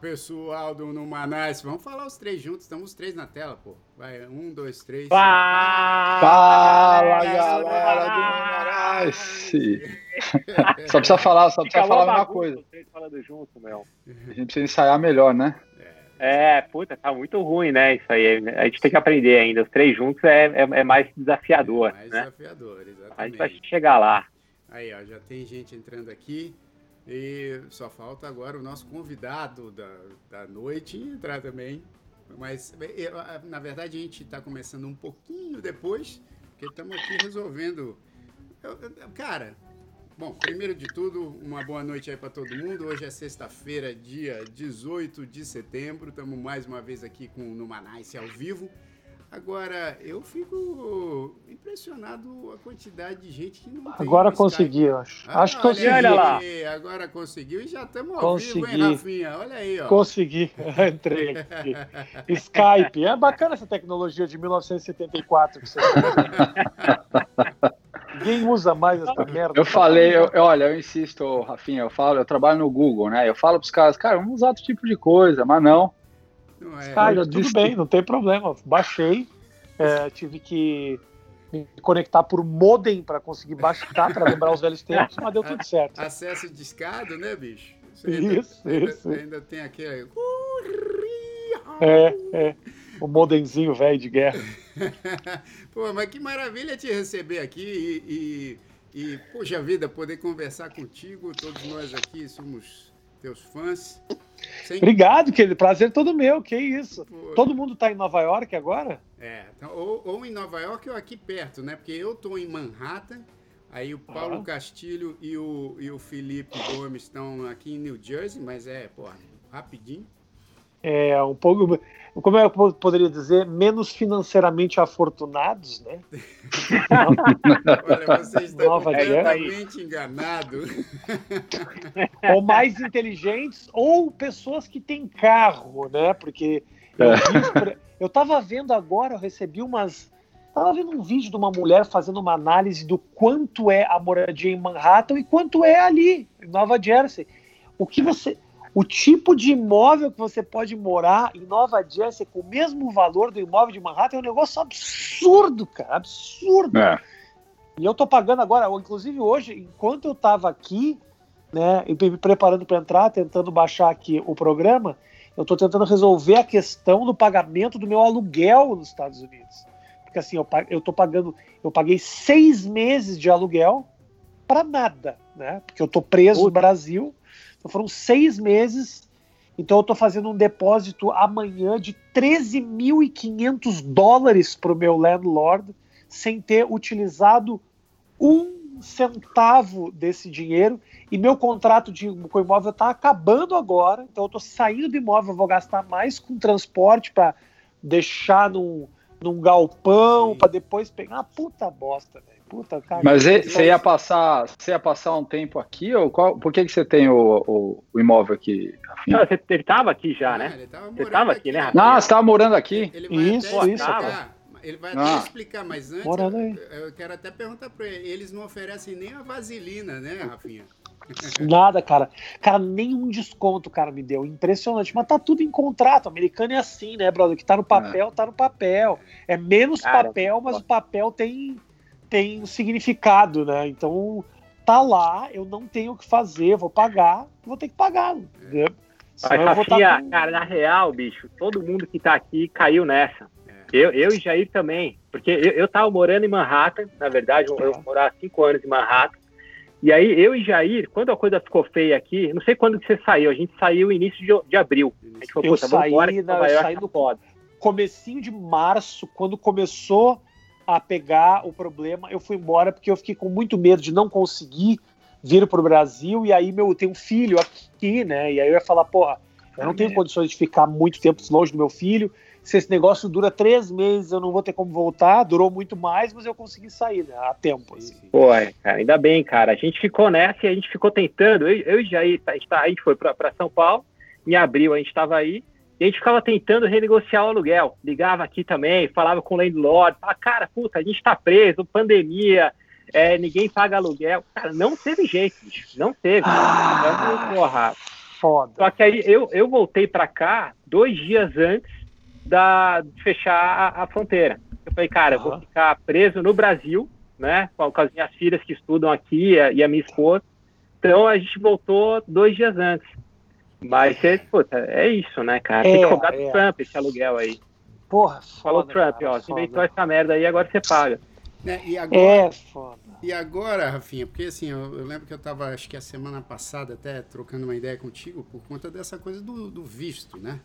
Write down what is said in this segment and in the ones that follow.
Pessoal do Numanais, vamos falar os três juntos, estamos os três na tela, pô. Vai, um, dois, três. Fala, Fala galera do Numanais! só precisa falar, só precisa falar uma coisa. Falando junto, meu. A gente precisa ensaiar melhor, né? É, puta, tá muito ruim, né? Isso aí. A gente tem que aprender ainda. Os três juntos é, é, é mais desafiador. É mais né? desafiador, exatamente. A gente vai chegar lá. Aí, ó, já tem gente entrando aqui. E só falta agora o nosso convidado da, da noite entrar também. Mas, na verdade, a gente está começando um pouquinho depois, porque estamos aqui resolvendo. Cara, bom, primeiro de tudo, uma boa noite aí para todo mundo. Hoje é sexta-feira, dia 18 de setembro. Estamos mais uma vez aqui com o ao vivo. Agora, eu fico impressionado a quantidade de gente que não Agora consegui, acho. Ah, acho que consegui. Olha lá. Agora conseguiu e já estamos ao consegui. vivo, hein, Rafinha? Olha aí, ó. Consegui. Entrei aqui. Skype. É bacana essa tecnologia de 1974 que você Ninguém usa mais essa merda. Eu falei, eu, olha, eu insisto, Rafinha, eu falo, eu trabalho no Google, né? Eu falo para os caras, cara, vamos usar outro tipo de coisa, mas não. Não é. Cara, tudo bem, não tem problema. Baixei, é, tive que me conectar por modem para conseguir baixar, para lembrar os velhos tempos, mas deu tudo certo. Acesso discado, né, bicho? Você isso, ainda, isso. Ainda, ainda tem aquele. É, é. O modemzinho velho de guerra. Pô, mas que maravilha te receber aqui e, e, e, poxa vida, poder conversar contigo. Todos nós aqui somos teus fãs. Sem... Obrigado, querido. Prazer todo meu. Que isso. Pô. Todo mundo está em Nova York agora? É, então, ou, ou, em Nova York ou aqui perto, né? Porque eu estou em Manhattan, aí o Paulo ah. Castilho e o, e o Felipe Gomes estão aqui em New Jersey, mas é, porra, rapidinho. É, um pouco como eu poderia dizer, menos financeiramente afortunados, né? Olha, você está Nova completamente enganado. Ou mais inteligentes, ou pessoas que têm carro, né? Porque eu, é. eu tava vendo agora, eu recebi umas. Tava vendo um vídeo de uma mulher fazendo uma análise do quanto é a moradia em Manhattan e quanto é ali, em Nova Jersey. O que você o tipo de imóvel que você pode morar em Nova Jersey com o mesmo valor do imóvel de Manhattan é um negócio absurdo, cara, absurdo. É. E eu tô pagando agora, inclusive hoje, enquanto eu tava aqui, né, me preparando para entrar, tentando baixar aqui o programa, eu tô tentando resolver a questão do pagamento do meu aluguel nos Estados Unidos. Porque assim, eu, eu tô pagando, eu paguei seis meses de aluguel para nada, né? Porque eu tô preso no Brasil foram seis meses. Então eu estou fazendo um depósito amanhã de 13.500 dólares para o meu landlord, sem ter utilizado um centavo desse dinheiro. E meu contrato de, com o imóvel está acabando agora. Então eu estou saindo do imóvel, vou gastar mais com transporte para deixar num, num galpão, para depois pegar. Ah, puta bosta, velho. Puta, cara. Mas você ia passar, você ia passar um tempo aqui ou qual, por que, que você tem o, o, o imóvel aqui? Não, você, ele estava aqui já, né? Ah, você estava aqui, né, Rafinha? Não, você estava morando aqui. Ele vai isso, isso, explicar, Ele vai até ah. explicar, mas antes eu, eu, quero até perguntar para ele, eles não oferecem nem a vaselina, né, Rafinha? Nada, cara. Cara, nenhum desconto, cara, me deu. Impressionante. Mas tá tudo em contrato. O americano é assim, né, brother? Que tá no papel, é. tá no papel. É menos cara, papel, mas o papel tem, tem um significado, né? Então tá lá, eu não tenho o que fazer, vou pagar, vou ter que pagar. Né? Mas, Rafinha, com... cara, na real, bicho, todo mundo que tá aqui caiu nessa. É. Eu, eu e Jair também, porque eu, eu tava morando em Manhattan, na verdade, eu, eu morava cinco anos em Manhattan, e aí eu e Jair, quando a coisa ficou feia aqui, não sei quando que você saiu, a gente saiu início de, de abril. A gente falou, eu saí, embora, na, eu saí no tá comecinho de março, quando começou a pegar o problema. Eu fui embora porque eu fiquei com muito medo de não conseguir vir para o Brasil. E aí meu tem um filho aqui, né? E aí eu ia falar, porra, eu não tenho condições de ficar muito tempo longe do meu filho. Se esse negócio dura três meses, eu não vou ter como voltar. Durou muito mais, mas eu consegui sair né, a tempo. Assim. Pô, é, ainda bem, cara. A gente ficou nessa e a gente ficou tentando. Eu, eu e Jair, a gente, tá, a gente foi para São Paulo. Em abril a gente estava aí. E a gente ficava tentando renegociar o aluguel. Ligava aqui também, falava com o landlord, falava, cara, puta, a gente tá preso, pandemia, é, ninguém paga aluguel. Cara, não teve jeito, bicho. Não teve. Ah. Então, porra, foda. Só que aí eu, eu voltei para cá dois dias antes da, de fechar a, a fronteira. Eu falei, cara, uhum. eu vou ficar preso no Brasil, né? Com, com, as minhas filhas que estudam aqui e a, e a minha esposa. Então a gente voltou dois dias antes. Mas é, puta, é isso, né, cara? Tem que é, cobrar é. do Trump esse aluguel aí. Porra, foda, Falou Trump, cara, ó, você inventou essa merda aí, agora você paga. É, e agora, é foda. E agora, Rafinha, porque assim, eu, eu, lembro que eu estava, acho que a semana passada até trocando uma ideia contigo por conta dessa coisa do, do visto, né?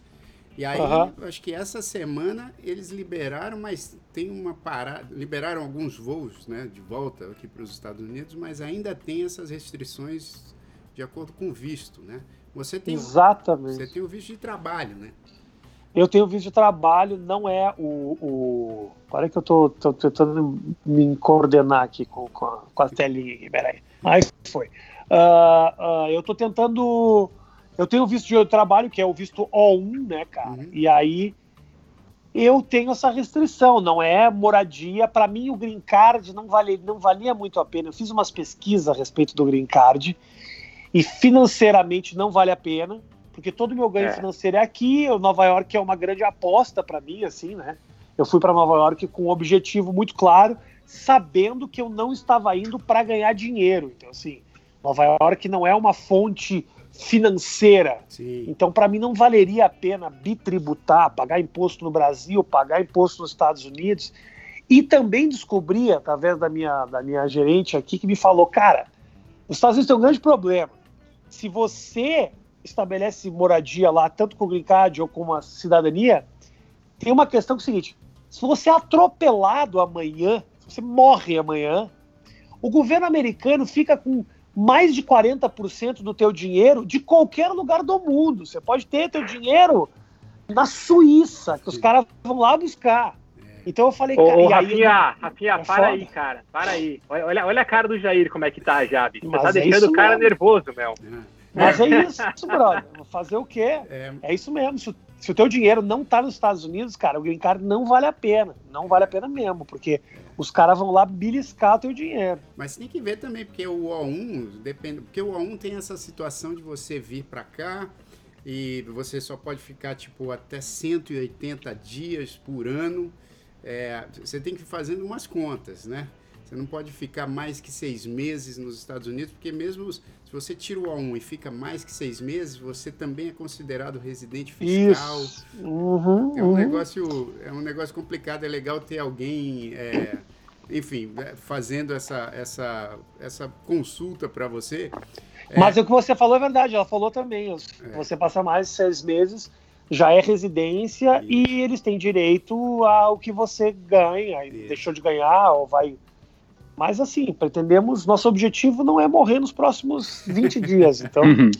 E aí, uhum. acho que essa semana eles liberaram, mas tem uma parada, liberaram alguns voos, né, de volta aqui para os Estados Unidos, mas ainda tem essas restrições de acordo com o visto, né? Você tem, Exatamente. Você tem o visto de trabalho, né? Eu tenho visto de trabalho, não é o. o... Para que eu tô, tô, tentando me coordenar aqui com, com, a, com a telinha aqui, peraí. Aí foi. Uh, uh, eu tô tentando. Eu tenho visto de trabalho, que é o visto O1, né, cara? Uhum. E aí eu tenho essa restrição, não é moradia. Para mim, o green card não, vale, não valia muito a pena. Eu fiz umas pesquisas a respeito do green card e financeiramente não vale a pena porque todo o meu ganho é. financeiro é aqui. O Nova York é uma grande aposta para mim, assim, né? Eu fui para Nova York com um objetivo muito claro, sabendo que eu não estava indo para ganhar dinheiro. Então, assim, Nova York não é uma fonte financeira. Sim. Então, para mim, não valeria a pena bitributar, pagar imposto no Brasil, pagar imposto nos Estados Unidos. E também descobri, através da minha, da minha gerente aqui, que me falou: cara, os Estados Unidos têm um grande problema. Se você estabelece moradia lá, tanto com o green card ou com a cidadania, tem uma questão que é o seguinte: se você é atropelado amanhã, se você morre amanhã, o governo americano fica com mais de 40% do teu dinheiro de qualquer lugar do mundo. Você pode ter teu dinheiro na Suíça, que os caras vão lá buscar. Então eu falei, cara. Ô, Rafinha, aí, Rafinha, é para foda. aí, cara. Para aí. Olha, olha a cara do Jair, como é que tá já, bicho. Você tá é deixando o cara mesmo. nervoso, meu. É. Mas é isso, brother. Vou fazer o quê? É, é isso mesmo. Se, se, o teu dinheiro não tá nos Estados Unidos, cara, o green card não vale a pena. Não vale a pena mesmo, porque os caras vão lá beliscar o teu dinheiro. Mas tem que ver também, porque o O1 depende. Porque o O1 tem essa situação de você vir para cá e você só pode ficar, tipo, até 180 dias por ano. É, você tem que fazendo umas contas, né? Você não pode ficar mais que seis meses nos Estados Unidos, porque mesmo se você tira o A1 e fica mais que seis meses, você também é considerado residente fiscal. Uhum, é um uhum. negócio, é um negócio complicado. É legal ter alguém, é, enfim, é, fazendo essa, essa, essa consulta para você. É... Mas o que você falou é verdade. Ela falou também. É. você passa mais de seis meses, já é residência Isso. e eles têm direito ao que você ganha. Isso. Deixou de ganhar ou vai mas assim, pretendemos, nosso objetivo não é morrer nos próximos 20 dias, então. Uhum.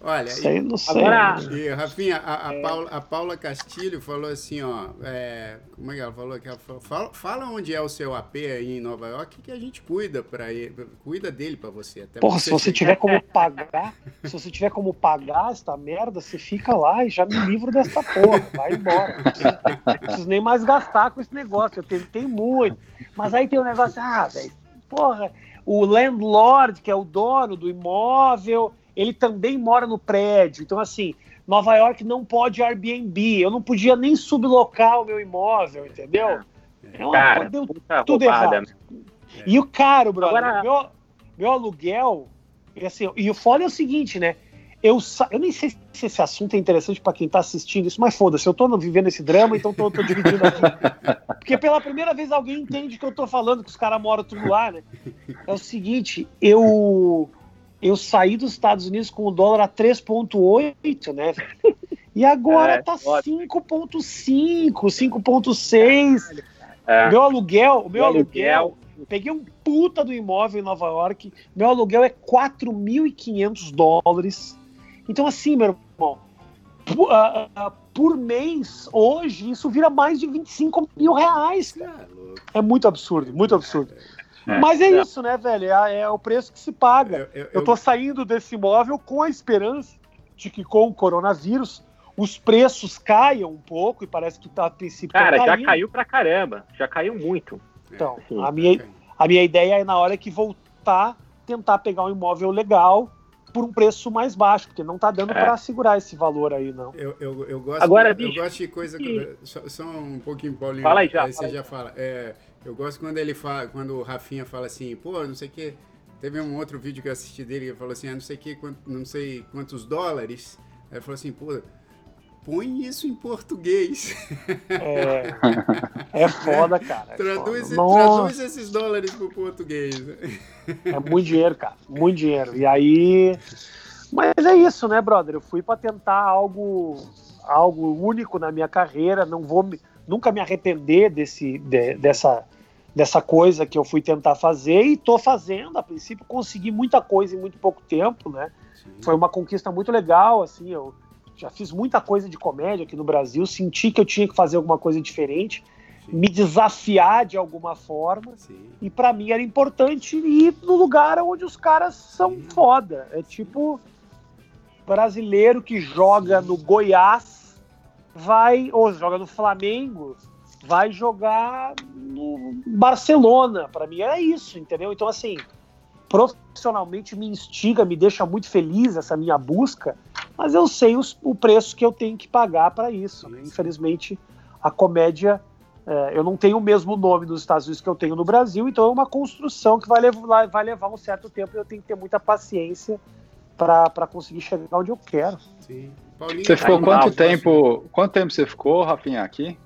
Olha, sei, não sei. Agora, e, Rafinha, a, a, é... Paula, a Paula Castilho falou assim, ó, é, como é que ela falou? Que ela falou, fala, fala, onde é o seu AP aí em Nova York que a gente cuida para ele, cuida dele para você. Até Porra, se você tiver como pagar, se você tiver como pagar esta merda, você fica lá e já me livro dessa porra, vai embora. Não preciso, não preciso nem mais gastar com esse negócio, eu tentei muito. Mas aí tem um negócio, ah, velho, porra, o landlord, que é o dono do imóvel, ele também mora no prédio. Então, assim, Nova York não pode Airbnb. Eu não podia nem sublocar o meu imóvel, entendeu? É, é uma, Cara, deu tudo roubada. errado. E o caro, brother, Agora... meu, meu aluguel, assim, e o foda é o seguinte, né? Eu, eu nem sei se esse assunto é interessante para quem está assistindo isso, mas foda-se, eu estou vivendo esse drama, então estou dividindo aqui. Porque pela primeira vez alguém entende que eu estou falando, que os caras moram tudo lá, né? É o seguinte, eu eu saí dos Estados Unidos com o dólar a 3,8, né? E agora é, tá 5,5, 5,6. É. Meu aluguel, o meu aluguel, aluguel, peguei um puta do imóvel em Nova York, meu aluguel é 4.500 dólares então, assim, meu irmão, por, uh, uh, por, mês, hoje, isso vira mais de 25 mil reais, cara. É muito absurdo, muito absurdo. É, Mas é, é, isso, né, velho? É, é, o preço que se paga. Eu, eu, eu tô saindo desse imóvel com a esperança de que com o coronavírus os preços caiam um pouco e parece que tá a princípio. Cara, já caiu pra caramba. Já caiu muito. Então, a, minha, a minha ideia é na hora que voltar, tentar pegar um imóvel legal por um preço mais baixo, porque não tá dando é. para segurar esse valor aí, não. Eu, eu, eu gosto, Agora, eu bicho, gosto de coisa. Que... Só, só, um pouquinho, Paulinho. Fala aí já. Aí você já fala. É, eu gosto quando ele fala, quando o Rafinha fala assim, pô, não sei o que. Teve um outro vídeo que eu assisti dele que falou assim, ah, não sei que, não sei quantos dólares. Aí ele falou assim, pô, põe isso em português. É, é foda, cara. É traduz, foda. traduz esses dólares pro português. É muito dinheiro, cara. Muito dinheiro. E aí. Mas é isso, né, brother? Eu fui para tentar algo algo único na minha carreira. Não vou me, nunca me arrepender desse, de, dessa, dessa coisa que eu fui tentar fazer e tô fazendo. A princípio, consegui muita coisa em muito pouco tempo, né? Sim. Foi uma conquista muito legal, assim. Eu já fiz muita coisa de comédia aqui no Brasil, senti que eu tinha que fazer alguma coisa diferente, Sim. me desafiar de alguma forma. Sim. E para mim era importante ir no lugar onde os caras são Sim. foda. É tipo brasileiro que joga no Goiás, vai ou joga no Flamengo, vai jogar no Barcelona. Para mim era isso, entendeu? Então assim, profissionalmente me instiga, me deixa muito feliz essa minha busca, mas eu sei os, o preço que eu tenho que pagar para isso. Né? Infelizmente, a comédia, é, eu não tenho o mesmo nome nos Estados Unidos que eu tenho no Brasil, então é uma construção que vai levar, vai levar um certo tempo e eu tenho que ter muita paciência para conseguir chegar onde eu quero. Sim. você ficou quanto tempo? Quanto tempo você ficou, Rafinha, aqui?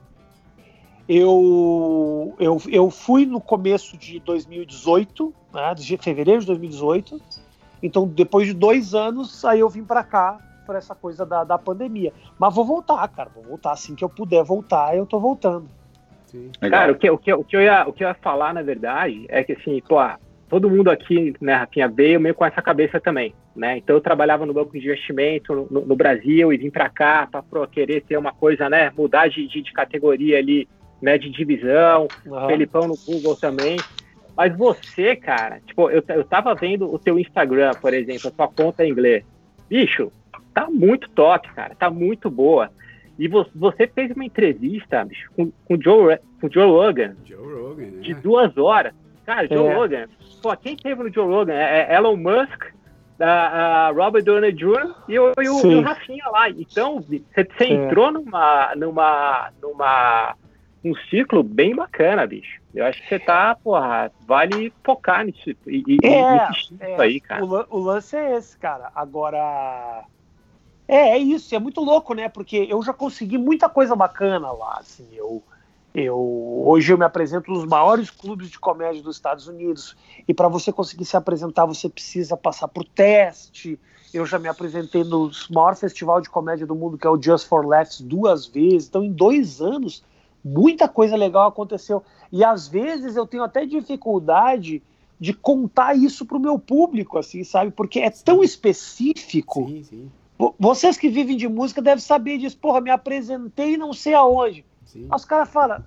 Eu, eu, eu fui no começo de 2018, né, de fevereiro de 2018. Então, depois de dois anos, aí eu vim para cá por essa coisa da, da pandemia. Mas vou voltar, cara. Vou voltar assim que eu puder voltar, eu tô voltando. Sim. Cara, o que, o, que, o, que eu ia, o que eu ia falar, na verdade, é que assim, pô, todo mundo aqui, né, Rafinha, veio meio com essa cabeça também, né? Então eu trabalhava no banco de investimento no, no Brasil e vim para cá para querer ter uma coisa, né, mudar de, de, de categoria ali né, de divisão, uhum. Felipão no Google também. Mas você, cara, tipo, eu, eu tava vendo o teu Instagram, por exemplo, a tua conta em inglês. Bicho, tá muito top, cara, tá muito boa. E você fez uma entrevista, bicho, com, com, Joe, com Joe Rogan. Joe Rogan, né? De duas horas. Cara, Joe é. Rogan. Pô, quem teve no Joe Rogan? É, é Elon Musk, a, a Robert Downey Jr. e o, e o, e o Rafinha lá. Então, você, é. entrou numa, numa, numa um ciclo bem bacana, bicho. Eu acho que você tá, porra, vale focar nisso e, e é, é, aí, cara. O, o, lance é esse, cara. Agora. É, é isso, é muito louco, né? Porque eu já consegui muita coisa bacana lá, assim. Eu, eu hoje eu me apresento nos maiores clubes de comédia dos Estados Unidos. E para você conseguir se apresentar, você precisa passar por teste. Eu já me apresentei no maior festival de comédia do mundo, que é o Just for Laughs, duas vezes. Então, em dois anos, muita coisa legal aconteceu. E às vezes eu tenho até dificuldade de contar isso para o meu público, assim, sabe? Porque é tão específico. Sim, sim. Vocês que vivem de música devem saber disso. Porra, me apresentei não sei aonde. Sim. Os caras falam,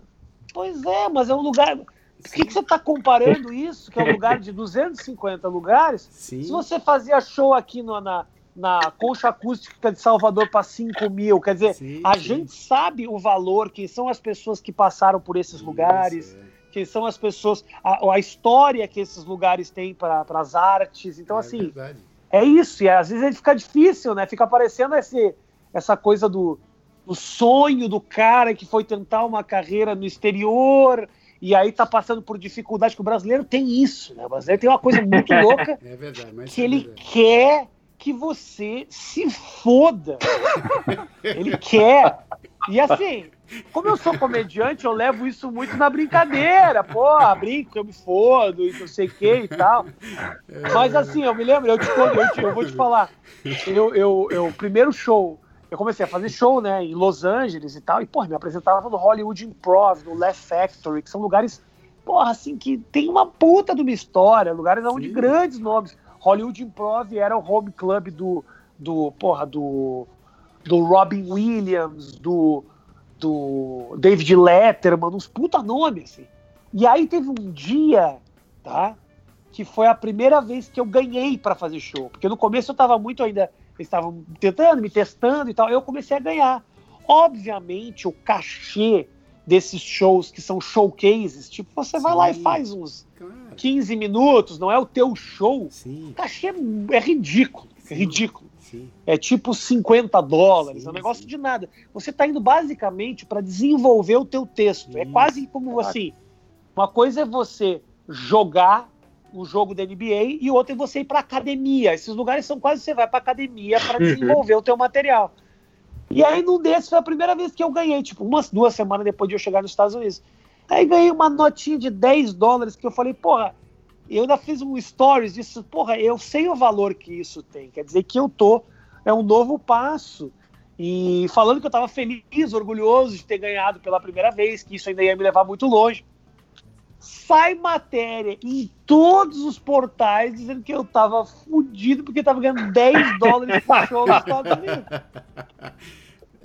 pois é, mas é um lugar. Por que, que você está comparando isso, que é um lugar de 250 lugares? Sim. Se você fazia show aqui no, na, na concha acústica de Salvador para 5 mil. Quer dizer, sim, a sim. gente sabe o valor, quem são as pessoas que passaram por esses Isso, lugares, é. quem são as pessoas, a, a história que esses lugares têm para as artes. Então, é assim, verdade. É isso. E às vezes fica difícil, né? Fica aparecendo esse, essa coisa do, do sonho do cara que foi tentar uma carreira no exterior e aí tá passando por dificuldade, que o brasileiro tem isso, né? O brasileiro tem uma coisa muito louca é verdade, que é ele quer que você se foda. Ele quer. E assim, como eu sou comediante, eu levo isso muito na brincadeira. Porra, brinco, eu me fodo e não sei o que e tal. Mas assim, eu me lembro, eu, te, eu, te, eu vou te falar. Eu, eu, eu, primeiro show, eu comecei a fazer show, né, em Los Angeles e tal. E, porra, me apresentava no Hollywood Improv, no Laugh Factory, que são lugares, porra, assim, que tem uma puta de uma história, lugares onde Sim. grandes nomes Hollywood Improv era o home club do, do porra, do, do Robin Williams, do, do David Letterman, uns puta nomes, assim. E aí teve um dia, tá? Que foi a primeira vez que eu ganhei para fazer show. Porque no começo eu tava muito ainda, eles estavam tentando, me testando e tal. Eu comecei a ganhar. Obviamente, o cachê desses shows que são showcases, tipo, você Sim. vai lá e faz uns claro. 15 minutos, não é o teu show. Sim. O cachê é ridículo, é ridículo. Sim. É tipo 50 dólares, sim, é um negócio sim. de nada. Você está indo basicamente para desenvolver o teu texto. É quase como assim, uma coisa é você jogar o jogo da NBA e outra é você ir para academia. Esses lugares são quase você vai para academia para desenvolver o teu material. E aí num desses foi a primeira vez que eu ganhei, tipo, umas duas semanas depois de eu chegar nos Estados Unidos. Aí ganhei uma notinha de 10 dólares que eu falei, porra, eu ainda fiz um stories disso, porra, eu sei o valor que isso tem. Quer dizer que eu tô, é um novo passo. E falando que eu tava feliz, orgulhoso de ter ganhado pela primeira vez, que isso ainda ia me levar muito longe. Sai matéria em todos os portais dizendo que eu tava fudido porque tava ganhando 10 dólares por show nos Estados Unidos.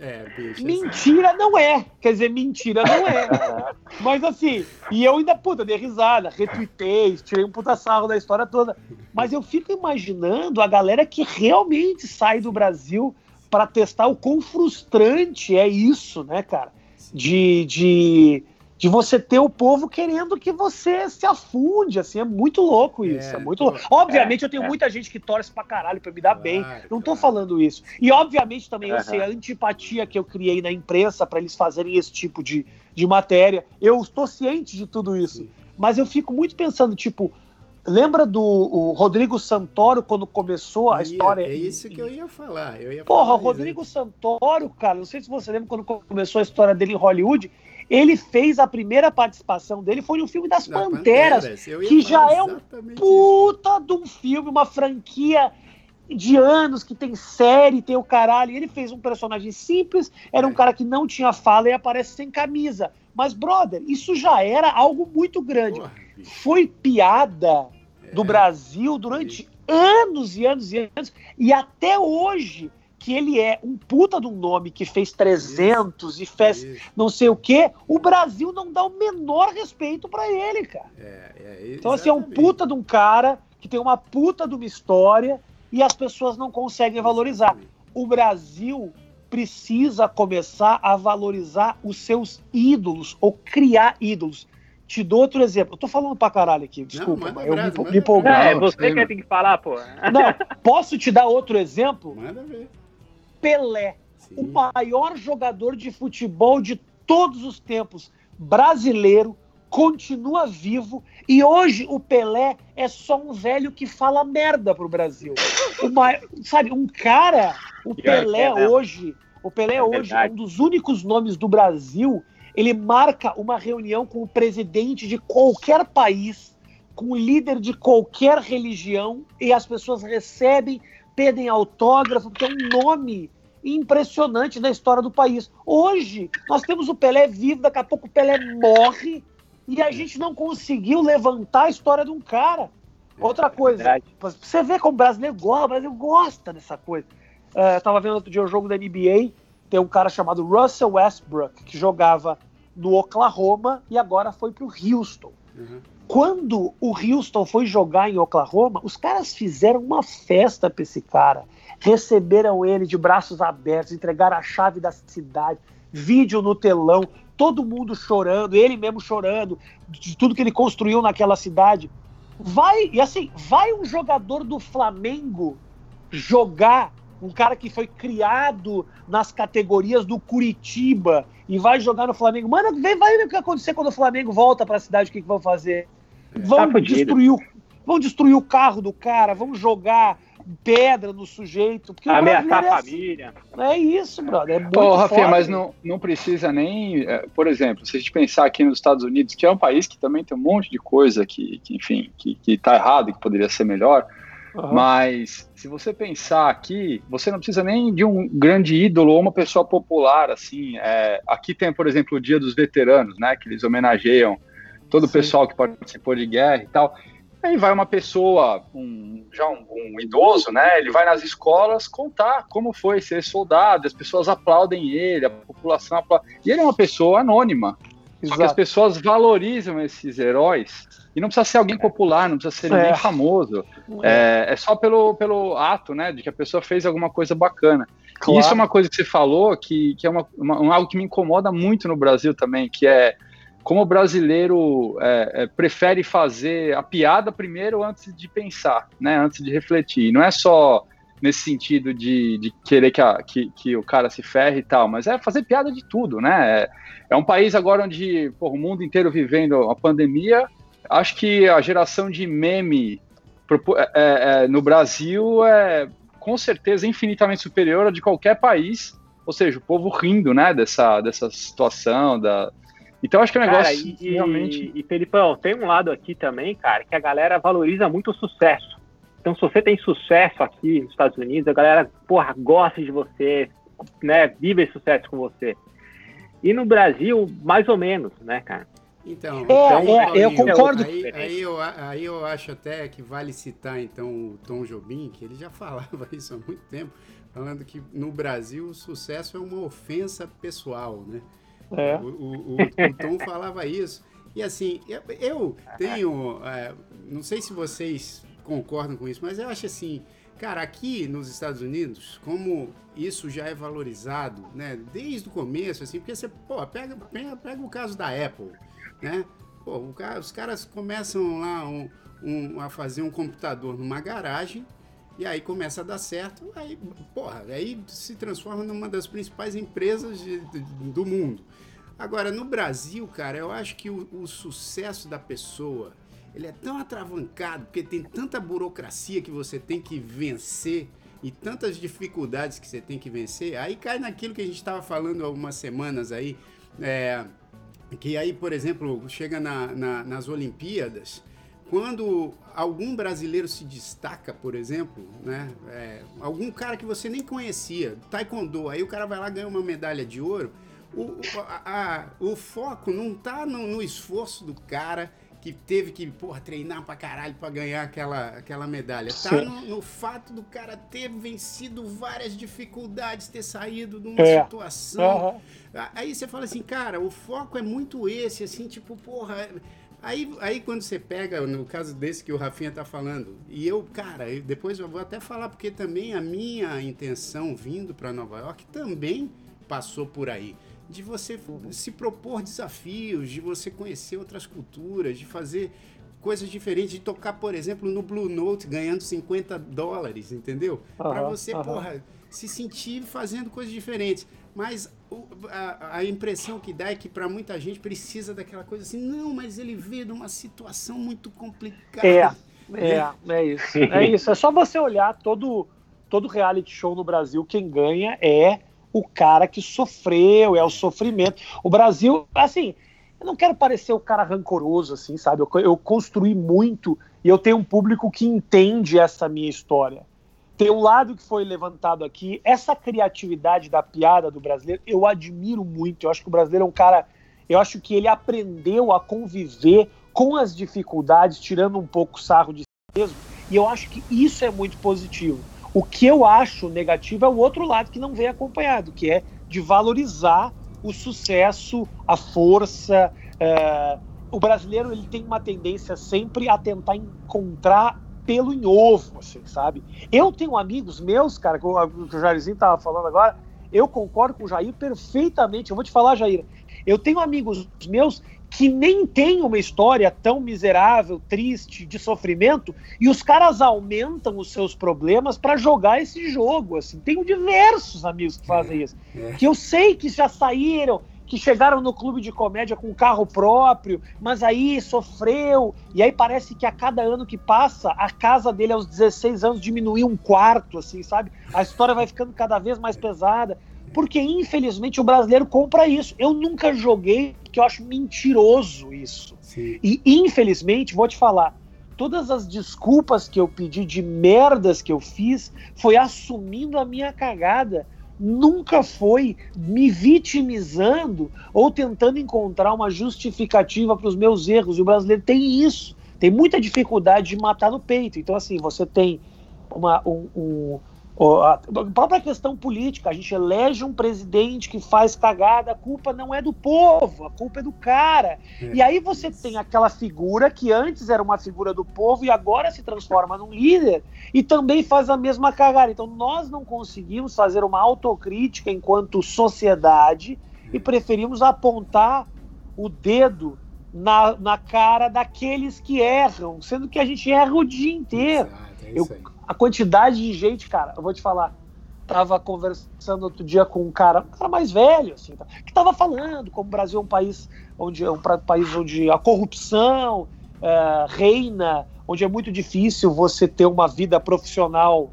É, bicho, mentira não é. Quer dizer, mentira não é. Mas assim, e eu ainda, puta, dei risada, retuitei, tirei um puta sarro da história toda. Mas eu fico imaginando a galera que realmente sai do Brasil para testar o quão frustrante é isso, né, cara? De, de de você ter o povo querendo que você se afunde, assim, é muito louco isso, é, é muito louco. Obviamente é, eu tenho é. muita gente que torce pra caralho pra me dar claro, bem, não tô claro. falando isso. E obviamente também uhum. eu sei a antipatia que eu criei na imprensa para eles fazerem esse tipo de, de matéria, eu estou ciente de tudo isso, mas eu fico muito pensando, tipo, Lembra do Rodrigo Santoro quando começou a ia, história? É isso que eu ia falar. Eu ia Porra, falar o Rodrigo Santoro, cara, não sei se você lembra quando começou a história dele em Hollywood. Ele fez a primeira participação dele foi no filme das da Panteras, Panteras. que já é um puta isso. de um filme, uma franquia de anos que tem série, tem o caralho. Ele fez um personagem simples, era é. um cara que não tinha fala e aparece sem camisa. Mas, brother, isso já era algo muito grande. Porra foi piada do é. Brasil durante anos e anos e anos, e até hoje que ele é um puta de um nome que fez 300 Isso. e fez Isso. não sei o que, o Brasil não dá o menor respeito para ele, cara. É, é, então, assim, é um puta de um cara que tem uma puta de uma história e as pessoas não conseguem valorizar. O Brasil precisa começar a valorizar os seus ídolos ou criar ídolos. Te dou outro exemplo. Eu tô falando pra caralho aqui, desculpa. Não, eu me, me empolguei. É, você que tem que falar, pô. Não, posso te dar outro exemplo? Manda ver. Pelé, Sim. o maior jogador de futebol de todos os tempos, brasileiro, continua vivo e hoje o Pelé é só um velho que fala merda pro Brasil. Uma, sabe, um cara, o Pelé é, hoje, o Pelé é hoje é um dos únicos nomes do Brasil ele marca uma reunião com o presidente de qualquer país, com o líder de qualquer religião, e as pessoas recebem, pedem autógrafo, porque é um nome impressionante na história do país. Hoje, nós temos o Pelé vivo, daqui a pouco o Pelé morre, e a gente não conseguiu levantar a história de um cara. Outra é coisa, é você vê como o brasileiro gosta, o brasileiro gosta dessa coisa. Uh, eu tava vendo outro dia o jogo da NBA, tem um cara chamado Russell Westbrook, que jogava no Oklahoma e agora foi para o Houston. Uhum. Quando o Houston foi jogar em Oklahoma, os caras fizeram uma festa para esse cara. Receberam ele de braços abertos, entregaram a chave da cidade, vídeo no telão, todo mundo chorando, ele mesmo chorando, de tudo que ele construiu naquela cidade. Vai, e assim, vai um jogador do Flamengo jogar um cara que foi criado nas categorias do Curitiba e vai jogar no Flamengo. Mano, vem, vai ver o que vai acontecer quando o Flamengo volta para a cidade, o que, que vão fazer? É. Vão tá destruir, o, vão destruir o carro do cara, vão jogar pedra no sujeito. Porque Ameaçar a é família. Assim. É isso, brother. É muito Ô, Rafinha, mas não, não precisa nem. É, por exemplo, se a gente pensar aqui nos Estados Unidos, que é um país que também tem um monte de coisa que, que enfim, que, que tá errado e que poderia ser melhor. Uhum. Mas se você pensar aqui, você não precisa nem de um grande ídolo ou uma pessoa popular, assim. É, aqui tem, por exemplo, o Dia dos Veteranos, né? Que eles homenageiam todo Sim. o pessoal que participou de guerra e tal. Aí vai uma pessoa, um, já um, um, idoso, né? Ele vai nas escolas contar como foi ser soldado, as pessoas aplaudem ele, a população aplaude. E ele é uma pessoa anônima. Só que as pessoas valorizam esses heróis e não precisa ser alguém popular, não precisa ser é. ninguém famoso. É. é, é, só pelo, pelo ato, né, de que a pessoa fez alguma coisa bacana. Claro. E isso é uma coisa que você falou que, que é uma, uma, algo que me incomoda muito no Brasil também, que é como o brasileiro é, é, prefere fazer a piada primeiro antes de pensar, né, antes de refletir. Não é só nesse sentido de, de querer que, a, que, que, o cara se ferre e tal, mas é fazer piada de tudo, né? É, é um país agora onde porra, o mundo inteiro vivendo a pandemia. Acho que a geração de meme é, é, é, no Brasil é com certeza infinitamente superior a de qualquer país. Ou seja, o povo rindo, né, dessa, dessa situação, da, então acho que é um negócio cara, e, realmente. E, Felipão, tem um lado aqui também, cara, que a galera valoriza muito o sucesso. Então, se você tem sucesso aqui nos Estados Unidos, a galera, porra, gosta de você, né? Vive sucesso com você. E no Brasil, mais ou menos, né, cara? Então, é, então é, eu concordo. Aí, aí, eu, aí eu acho até que vale citar, então, o Tom Jobim, que ele já falava isso há muito tempo, falando que no Brasil o sucesso é uma ofensa pessoal, né? É. O, o, o, o Tom falava isso. E assim, eu tenho. É, não sei se vocês concordam com isso, mas eu acho assim, cara, aqui nos Estados Unidos, como isso já é valorizado, né, desde o começo, assim, porque você, pô, pega, pega, pega o caso da Apple, né? Pô, o, os caras começam lá um, um, a fazer um computador numa garagem e aí começa a dar certo, aí, porra, aí se transforma numa das principais empresas de, de, do mundo. Agora, no Brasil, cara, eu acho que o, o sucesso da pessoa ele é tão atravancado, porque tem tanta burocracia que você tem que vencer e tantas dificuldades que você tem que vencer, aí cai naquilo que a gente estava falando há algumas semanas aí, é, que aí, por exemplo, chega na, na, nas Olimpíadas, quando algum brasileiro se destaca, por exemplo, né, é, algum cara que você nem conhecia, taekwondo, aí o cara vai lá ganha uma medalha de ouro, o, a, a, o foco não tá no, no esforço do cara, que teve que, porra, treinar pra caralho pra ganhar aquela, aquela medalha. Tá no, no, fato do cara ter vencido várias dificuldades, ter saído de uma é. situação. Uhum. Aí você fala assim, cara, o foco é muito esse, assim, tipo, porra. Aí, aí quando você pega, no caso desse que o Rafinha tá falando, e eu, cara, depois eu vou até falar, porque também a minha intenção vindo para Nova York também passou por aí de você se propor desafios, de você conhecer outras culturas, de fazer coisas diferentes, de tocar, por exemplo, no Blue Note ganhando 50 dólares, entendeu? Uhum, Para você, uhum. porra, se sentir fazendo coisas diferentes. Mas a, a impressão que dá é que para muita gente precisa daquela coisa assim, não, mas ele veio de uma situação muito complicada. É, é, é isso. É isso. É só você olhar todo, todo reality show no Brasil, quem ganha é o cara que sofreu, é o sofrimento. O Brasil, assim, eu não quero parecer o cara rancoroso, assim, sabe? Eu, eu construí muito e eu tenho um público que entende essa minha história. Tem um lado que foi levantado aqui, essa criatividade da piada do brasileiro, eu admiro muito. Eu acho que o brasileiro é um cara. Eu acho que ele aprendeu a conviver com as dificuldades, tirando um pouco o sarro de si mesmo. E eu acho que isso é muito positivo. O que eu acho negativo é o outro lado que não vem acompanhado, que é de valorizar o sucesso, a força. É... O brasileiro ele tem uma tendência sempre a tentar encontrar pelo em ovo, assim, sabe? Eu tenho amigos meus, cara, que o, que o Jairzinho tava falando agora, eu concordo com o Jair perfeitamente. Eu vou te falar, Jair. Eu tenho amigos meus que nem tem uma história tão miserável, triste, de sofrimento, e os caras aumentam os seus problemas para jogar esse jogo. Assim, tenho diversos amigos que fazem é, isso, é. que eu sei que já saíram, que chegaram no clube de comédia com carro próprio, mas aí sofreu, e aí parece que a cada ano que passa, a casa dele aos 16 anos diminuiu um quarto, assim, sabe? A história vai ficando cada vez mais pesada porque infelizmente o brasileiro compra isso. Eu nunca joguei, porque eu acho mentiroso isso. Sim. E infelizmente, vou te falar, todas as desculpas que eu pedi de merdas que eu fiz foi assumindo a minha cagada. Nunca foi me vitimizando ou tentando encontrar uma justificativa para os meus erros. E o brasileiro tem isso, tem muita dificuldade de matar no peito. Então, assim, você tem uma, um, um A própria questão política, a gente elege um presidente que faz cagada, a culpa não é do povo, a culpa é do cara. É. E aí você tem aquela figura que antes era uma figura do povo e agora se transforma num líder e também faz a mesma cagada. Então nós não conseguimos fazer uma autocrítica enquanto sociedade e preferimos apontar o dedo na, na cara daqueles que erram, sendo que a gente erra o dia inteiro. Exato, é eu, a quantidade de gente, cara, eu vou te falar. Tava conversando outro dia com um cara, um cara mais velho, assim, tá, que tava falando como o Brasil é um país onde é um país onde a corrupção é, reina, onde é muito difícil você ter uma vida profissional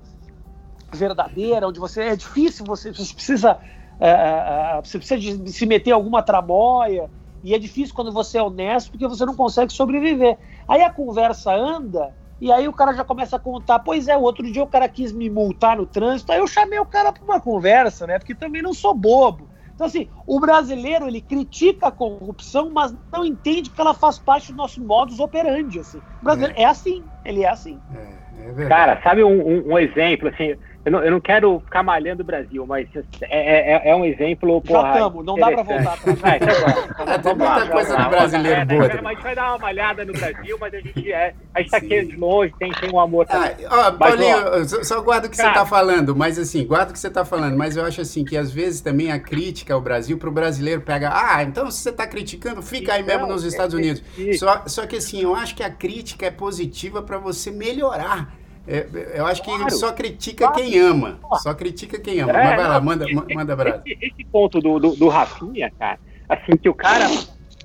verdadeira, onde você é difícil, você, você precisa é, você precisa se meter em alguma tramóia e é difícil quando você é honesto porque você não consegue sobreviver. Aí a conversa anda e aí o cara já começa a contar, pois é, outro dia o cara quis me multar no trânsito, aí eu chamei o cara para uma conversa, né? Porque também não sou bobo. Então, assim, o brasileiro, ele critica a corrupção, mas não entende que ela faz parte do nosso modus operandi, assim. O brasileiro é, é assim, ele é assim. É, é cara, sabe um, um, um exemplo, assim, eu não, eu não quero ficar malhando o Brasil, mas é, é, é um exemplo. Já estamos, não dá para voltar atrás. É, então, tem muita coisa do brasileiro boa. Mas a gente vai dar uma malhada no Brasil, mas a gente é. A gente tá aqui de longe, tem, tem um amor. Ah, ó, Paulinho, ó, só guarda o que cara, você tá falando, mas assim, guarda o que você tá falando, mas eu acho assim que às vezes também a crítica ao Brasil, pro brasileiro pega, ah, então se você tá criticando, fica aí mesmo nos Estados Unidos. Só, só que assim, eu acho que a crítica é positiva para você melhorar. É, eu acho que claro, só critica claro. quem ama. Só critica quem ama. É, Mas vai lá, manda, esse, manda abraço. Esse, esse, ponto do, do, do Rafinha, cara, assim, que o cara.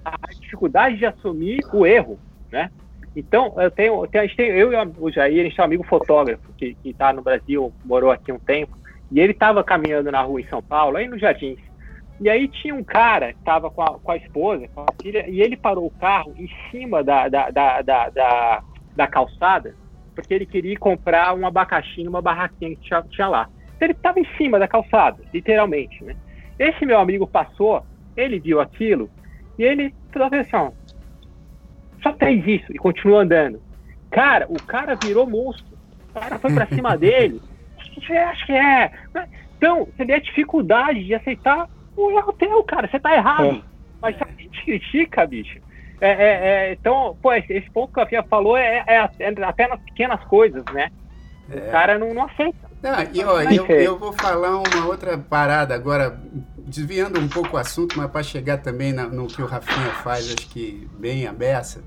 A dificuldade de assumir o erro, né? Então, eu tenho, a gente tem, eu e o Jair, a gente tem um amigo fotógrafo que está no Brasil, morou aqui um tempo, e ele estava caminhando na rua em São Paulo, aí no Jardins. E aí tinha um cara que estava com a, com a esposa, com a filha, e ele parou o carro em cima da, da, da, da, da calçada, porque ele queria comprar um abacaxi numa barraquinha que tinha, tinha lá. Então ele estava em cima da calçada, literalmente, né? Esse meu amigo passou, ele viu aquilo e ele falou assim, ó, só fez isso e continuou andando. Cara, o cara virou monstro. O cara foi para cima dele. Você acha que é? Então, você vê a dificuldade de aceitar o erro teu, cara. Você tá errado. É. Mas se a gente critica, bicho, é, é, é, então, pô, esse, esse, ponto que a Fia falou é, é, é, até nas pequenas coisas, né? O cara não, não aceita. Não, e, ó, eu, eu vou falar uma outra parada agora, desviando um pouco o assunto, mas para chegar também na, no que o Rafinha faz, acho que bem a beça.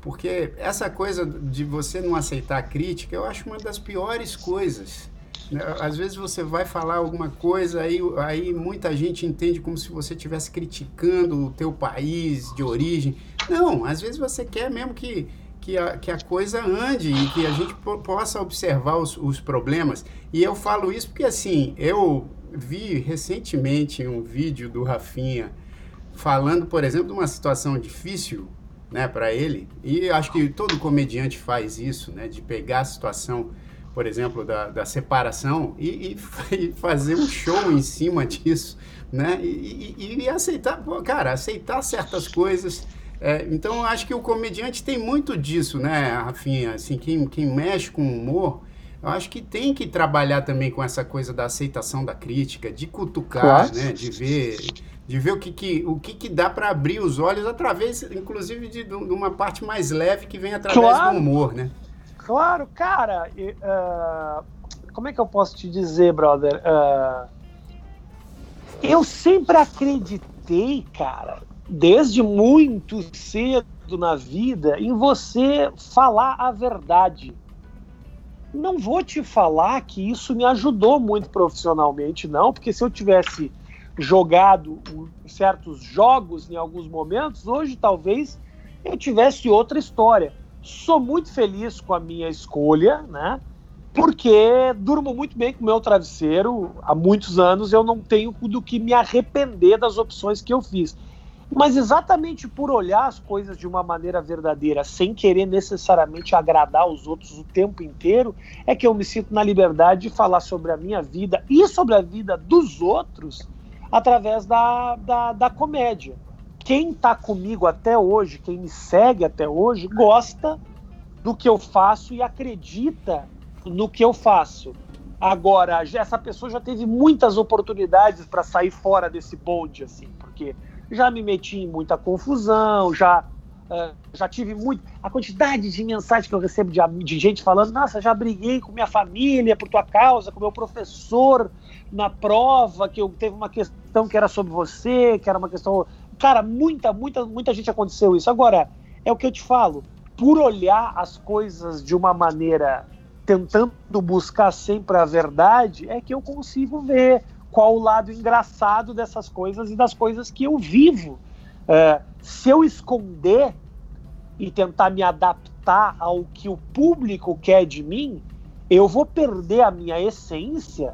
Porque essa coisa de você não aceitar a crítica, eu acho uma das piores coisas às vezes você vai falar alguma coisa, aí, aí muita gente entende como se você estivesse criticando o teu país de origem. Não, às vezes você quer mesmo que, que, a, que a coisa ande e que a gente possa observar os, os problemas. E eu falo isso porque, assim, eu vi recentemente um vídeo do Rafinha falando, por exemplo, de uma situação difícil né, para ele. E acho que todo comediante faz isso, né, de pegar a situação por exemplo, da, da separação e, e, fazer um show em cima disso, né? E, e, e aceitar, pô, cara, aceitar certas coisas. É, então, acho que o comediante tem muito disso, né, Rafinha? Assim, quem, quem mexe com humor, eu acho que tem que trabalhar também com essa coisa da aceitação da crítica, de cutucar, claro. né? De ver, de ver o que, que, o que, que dá para abrir os olhos através, inclusive, de, de, uma parte mais leve que vem através claro. do humor, né? Claro, cara. Uh, como é que eu posso te dizer, brother? Uh, eu sempre acreditei, cara, desde muito cedo na vida, em você falar a verdade. Não vou te falar que isso me ajudou muito profissionalmente, não, porque se eu tivesse jogado certos jogos em alguns momentos, hoje talvez eu tivesse outra história. Sou muito feliz com a minha escolha, né? Porque durmo muito bem com o meu travesseiro há muitos anos, eu não tenho do que me arrepender das opções que eu fiz. Mas exatamente por olhar as coisas de uma maneira verdadeira, sem querer necessariamente agradar os outros o tempo inteiro, é que eu me sinto na liberdade de falar sobre a minha vida e sobre a vida dos outros através da, da, da comédia quem está comigo até hoje, quem me segue até hoje, gosta do que eu faço e acredita no que eu faço. Agora, essa pessoa já teve muitas oportunidades para sair fora desse bonde, assim, porque já me meti em muita confusão, já uh, já tive muito. A quantidade de mensagens que eu recebo de, de gente falando: Nossa, já briguei com minha família por tua causa, com meu professor na prova, que eu teve uma questão que era sobre você, que era uma questão. Cara, muita, muita, muita gente aconteceu isso. Agora, é o que eu te falo, por olhar as coisas de uma maneira tentando buscar sempre a verdade, é que eu consigo ver qual o lado engraçado dessas coisas e das coisas que eu vivo. É, se eu esconder e tentar me adaptar ao que o público quer de mim, eu vou perder a minha essência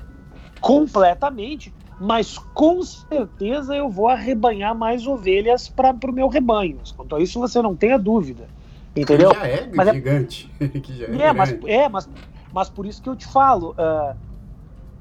completamente, mas com certeza eu vou arrebanhar mais ovelhas para o meu rebanho. Quanto a isso, você não tenha dúvida. Entendeu? Que já é mas gigante. É, já é, é mas, é mas, mas por isso que eu te falo, uh,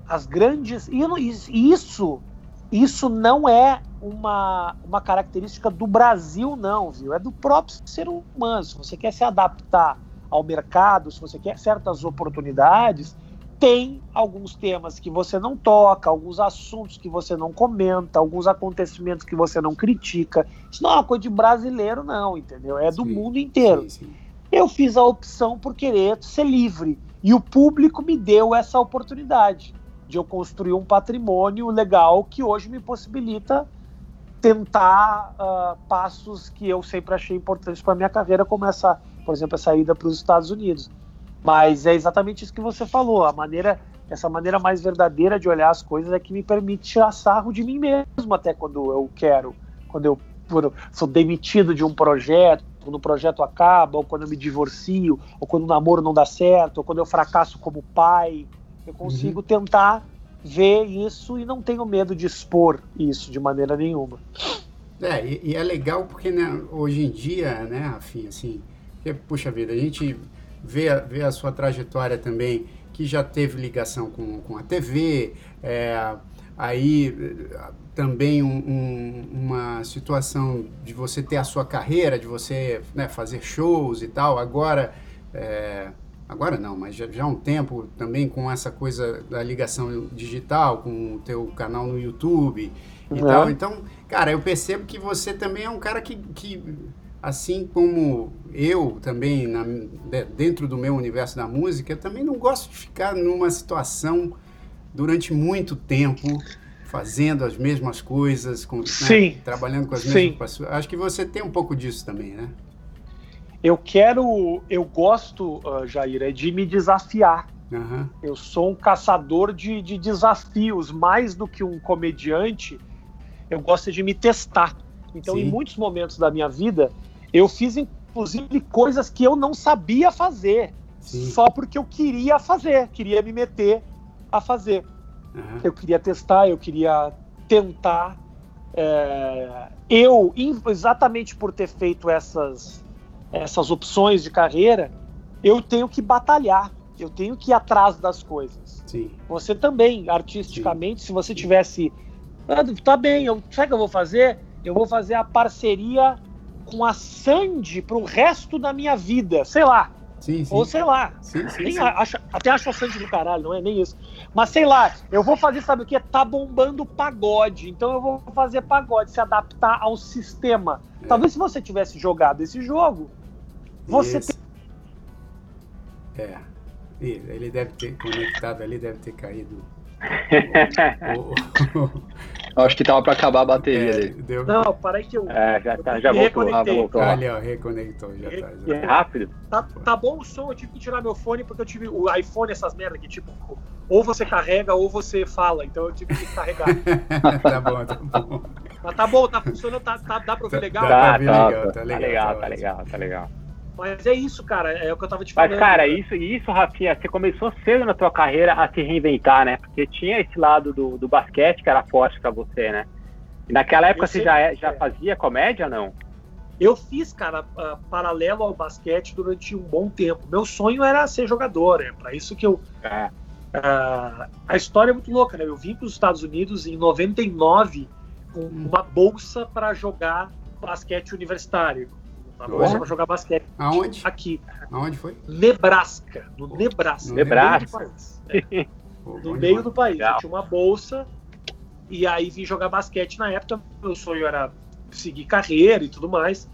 as grandes. E isso, isso não é uma, uma característica do Brasil, não, viu? É do próprio ser humano. Se você quer se adaptar ao mercado, se você quer certas oportunidades, tem alguns temas que você não toca, alguns assuntos que você não comenta, alguns acontecimentos que você não critica. Isso não é uma coisa de brasileiro, não, entendeu? É do sim, mundo inteiro. Sim, sim. Eu fiz a opção por querer ser livre e o público me deu essa oportunidade de eu construir um patrimônio legal que hoje me possibilita tentar uh, passos que eu sempre achei importantes para minha carreira, como essa, por exemplo, a saída para os Estados Unidos. Mas é exatamente isso que você falou. A maneira, essa maneira mais verdadeira de olhar as coisas é que me permite tirar sarro de mim mesmo até quando eu quero, quando eu sou demitido de um projeto, quando o projeto acaba, ou quando eu me divorcio, ou quando o namoro não dá certo, ou quando eu fracasso como pai, eu consigo uhum. tentar ver isso e não tenho medo de expor isso de maneira nenhuma. É, e, e é legal porque né, hoje em dia, né, Rafinha, assim, porque, puxa vida, a gente vê, vê a sua trajetória também, que já teve ligação com, com a TV, é, aí também um, um, uma situação de você ter a sua carreira, de você né, fazer shows e tal, agora... É, agora não, mas já, já há um tempo também com essa coisa da ligação digital, com o teu canal no YouTube e uhum. tal. Então, cara, eu percebo que você também é um cara que, que assim como eu também, na, dentro do meu universo da música, eu também não gosto de ficar numa situação durante muito tempo fazendo as mesmas coisas, com, né, trabalhando com as mesmas pessoas. Acho que você tem um pouco disso também, né? Eu quero, eu gosto, uh, Jair, é de me desafiar. Uhum. Eu sou um caçador de, de desafios, mais do que um comediante. Eu gosto de me testar. Então, Sim. em muitos momentos da minha vida, eu fiz inclusive coisas que eu não sabia fazer, Sim. só porque eu queria fazer, queria me meter a fazer. Uhum. Eu queria testar, eu queria tentar. É, eu, exatamente por ter feito essas, essas opções de carreira, eu tenho que batalhar, eu tenho que ir atrás das coisas. Sim. Você também, artisticamente, Sim. se você tivesse. Ah, tá bem, eu, sabe o que eu vou fazer? Eu vou fazer a parceria com a Sandy pro resto da minha vida, sei lá. Sim, sim. Ou sei lá. Sim, sim, sim. Acho, até acho a Sandy do caralho, não é nem isso. Mas sei lá, eu vou fazer, sabe o que? Tá bombando pagode. Então eu vou fazer pagode, se adaptar ao sistema. É. Talvez se você tivesse jogado esse jogo, você tem... É. Ele deve ter conectado ali, deve ter caído. o, o, Acho que tava pra acabar a bateria é, dele. Deu... Não, parei que eu. É, já, tá, já voltou, já voltou. Ali, ó, reconectou, já tá. Já. É rápido. Tá, tá bom o som, eu tive que tirar meu fone porque eu tive o iPhone, essas merdas que tipo, ou você carrega ou você fala, então eu tive que carregar. tá bom, tá bom. Mas tá bom, tá funcionando, tá, tá, dá pra ouvir tá, legal? Tá, tá, legal, tá, legal, tá legal, tá legal, tá legal. Mas é isso, cara, é o que eu tava te falando. Mas, cara, isso, isso, Rafinha, você começou cedo na tua carreira a se reinventar, né? Porque tinha esse lado do, do basquete que era forte pra você, né? E naquela época você já, é, já fazia comédia, não? Eu fiz, cara, uh, paralelo ao basquete durante um bom tempo. Meu sonho era ser jogador, é para isso que eu. É. Uh, a história é muito louca, né? Eu vim para os Estados Unidos em 99 com uma bolsa para jogar basquete universitário. Uma bolsa para jogar basquete. Aonde? Aqui. Aonde foi? Nebraska. No Nebraska. Nebraska. É. No meio do país. Legal. Eu tinha uma bolsa e aí vim jogar basquete na época. Meu sonho era seguir carreira e tudo mais.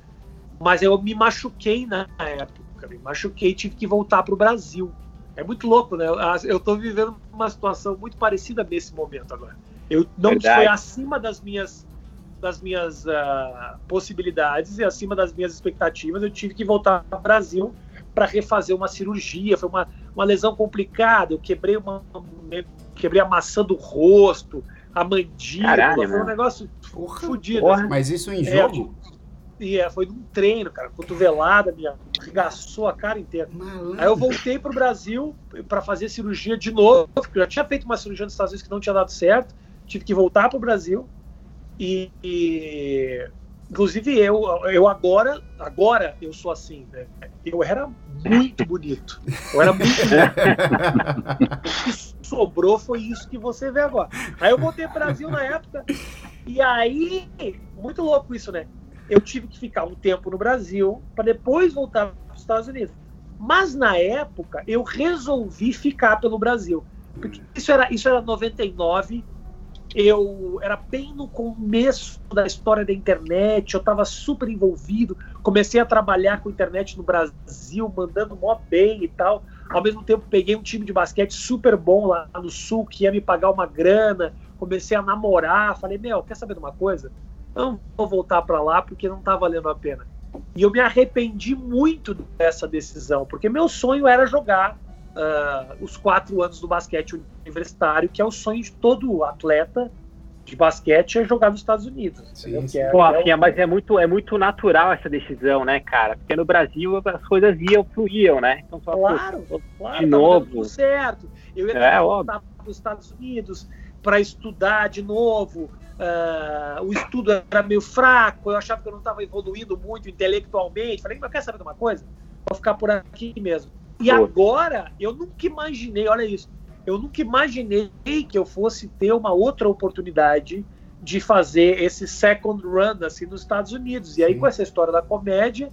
Mas eu me machuquei na época. Me machuquei e tive que voltar para o Brasil. É muito louco, né? Eu estou vivendo uma situação muito parecida nesse momento agora. Eu não Verdade. foi acima das minhas das minhas uh, possibilidades e acima das minhas expectativas. Eu tive que voltar para o Brasil para refazer uma cirurgia. Foi uma, uma lesão complicada. Eu quebrei uma, quebrei a maçã do rosto, a mandíbula. Caralho, foi um negócio fodido. Mas isso em é, jogo? E é, foi num treino, cara, cotovelada, me arregaçou a cara inteira. Malandro. Aí eu voltei pro Brasil para fazer cirurgia de novo, porque eu já tinha feito uma cirurgia nos Estados Unidos que não tinha dado certo, tive que voltar pro Brasil. E, e inclusive eu, eu agora, agora eu sou assim, né? Eu era muito bonito. Eu era muito bonito. o que sobrou foi isso que você vê agora. Aí eu voltei pro Brasil na época, e aí, muito louco isso, né? eu tive que ficar um tempo no Brasil para depois voltar para os Estados Unidos. Mas na época eu resolvi ficar pelo Brasil. Porque isso era, isso era 99, eu era bem no começo da história da internet, eu estava super envolvido, comecei a trabalhar com internet no Brasil, mandando mó bem e tal. Ao mesmo tempo peguei um time de basquete super bom lá no sul, que ia me pagar uma grana, comecei a namorar, falei, meu, quer saber de uma coisa? não vou voltar para lá porque não está valendo a pena. E eu me arrependi muito dessa decisão, porque meu sonho era jogar uh, os quatro anos do basquete universitário, que é o sonho de todo atleta de basquete, é jogar nos Estados Unidos. Sim, sim. É, Pô, é mas é muito, é muito natural essa decisão, né, cara? Porque no Brasil as coisas iam, fluíam, né? Então, só, claro, pô, claro, de novo. certo. Eu ia é, voltar para os Estados Unidos para estudar de novo, Uh, o estudo era meio fraco, eu achava que eu não estava evoluindo muito intelectualmente. Falei, mas quer saber de uma coisa? Vou ficar por aqui mesmo. E Pô. agora, eu nunca imaginei, olha isso, eu nunca imaginei que eu fosse ter uma outra oportunidade de fazer esse second run assim nos Estados Unidos. E aí, Sim. com essa história da comédia,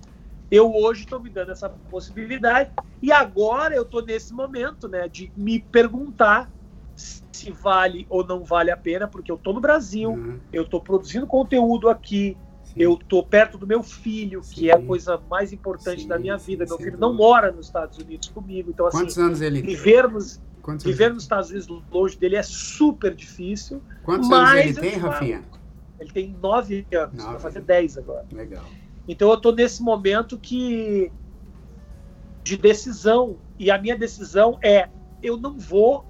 eu hoje estou me dando essa possibilidade. E agora eu estou nesse momento, né, de me perguntar se vale ou não vale a pena, porque eu estou no Brasil, uhum. eu estou produzindo conteúdo aqui. Eu estou perto do meu filho, sim. que é a coisa mais importante sim, da minha vida. Meu filho não mora nos Estados Unidos comigo, então assim, Quantos anos ele viver nos Quantos viver anos? nos Estados Unidos longe dele é super difícil. Quantos anos ele tem, Rafinha? Ele tem nove anos, nove. vai fazer dez agora. Legal. Então eu estou nesse momento que de decisão e a minha decisão é eu não vou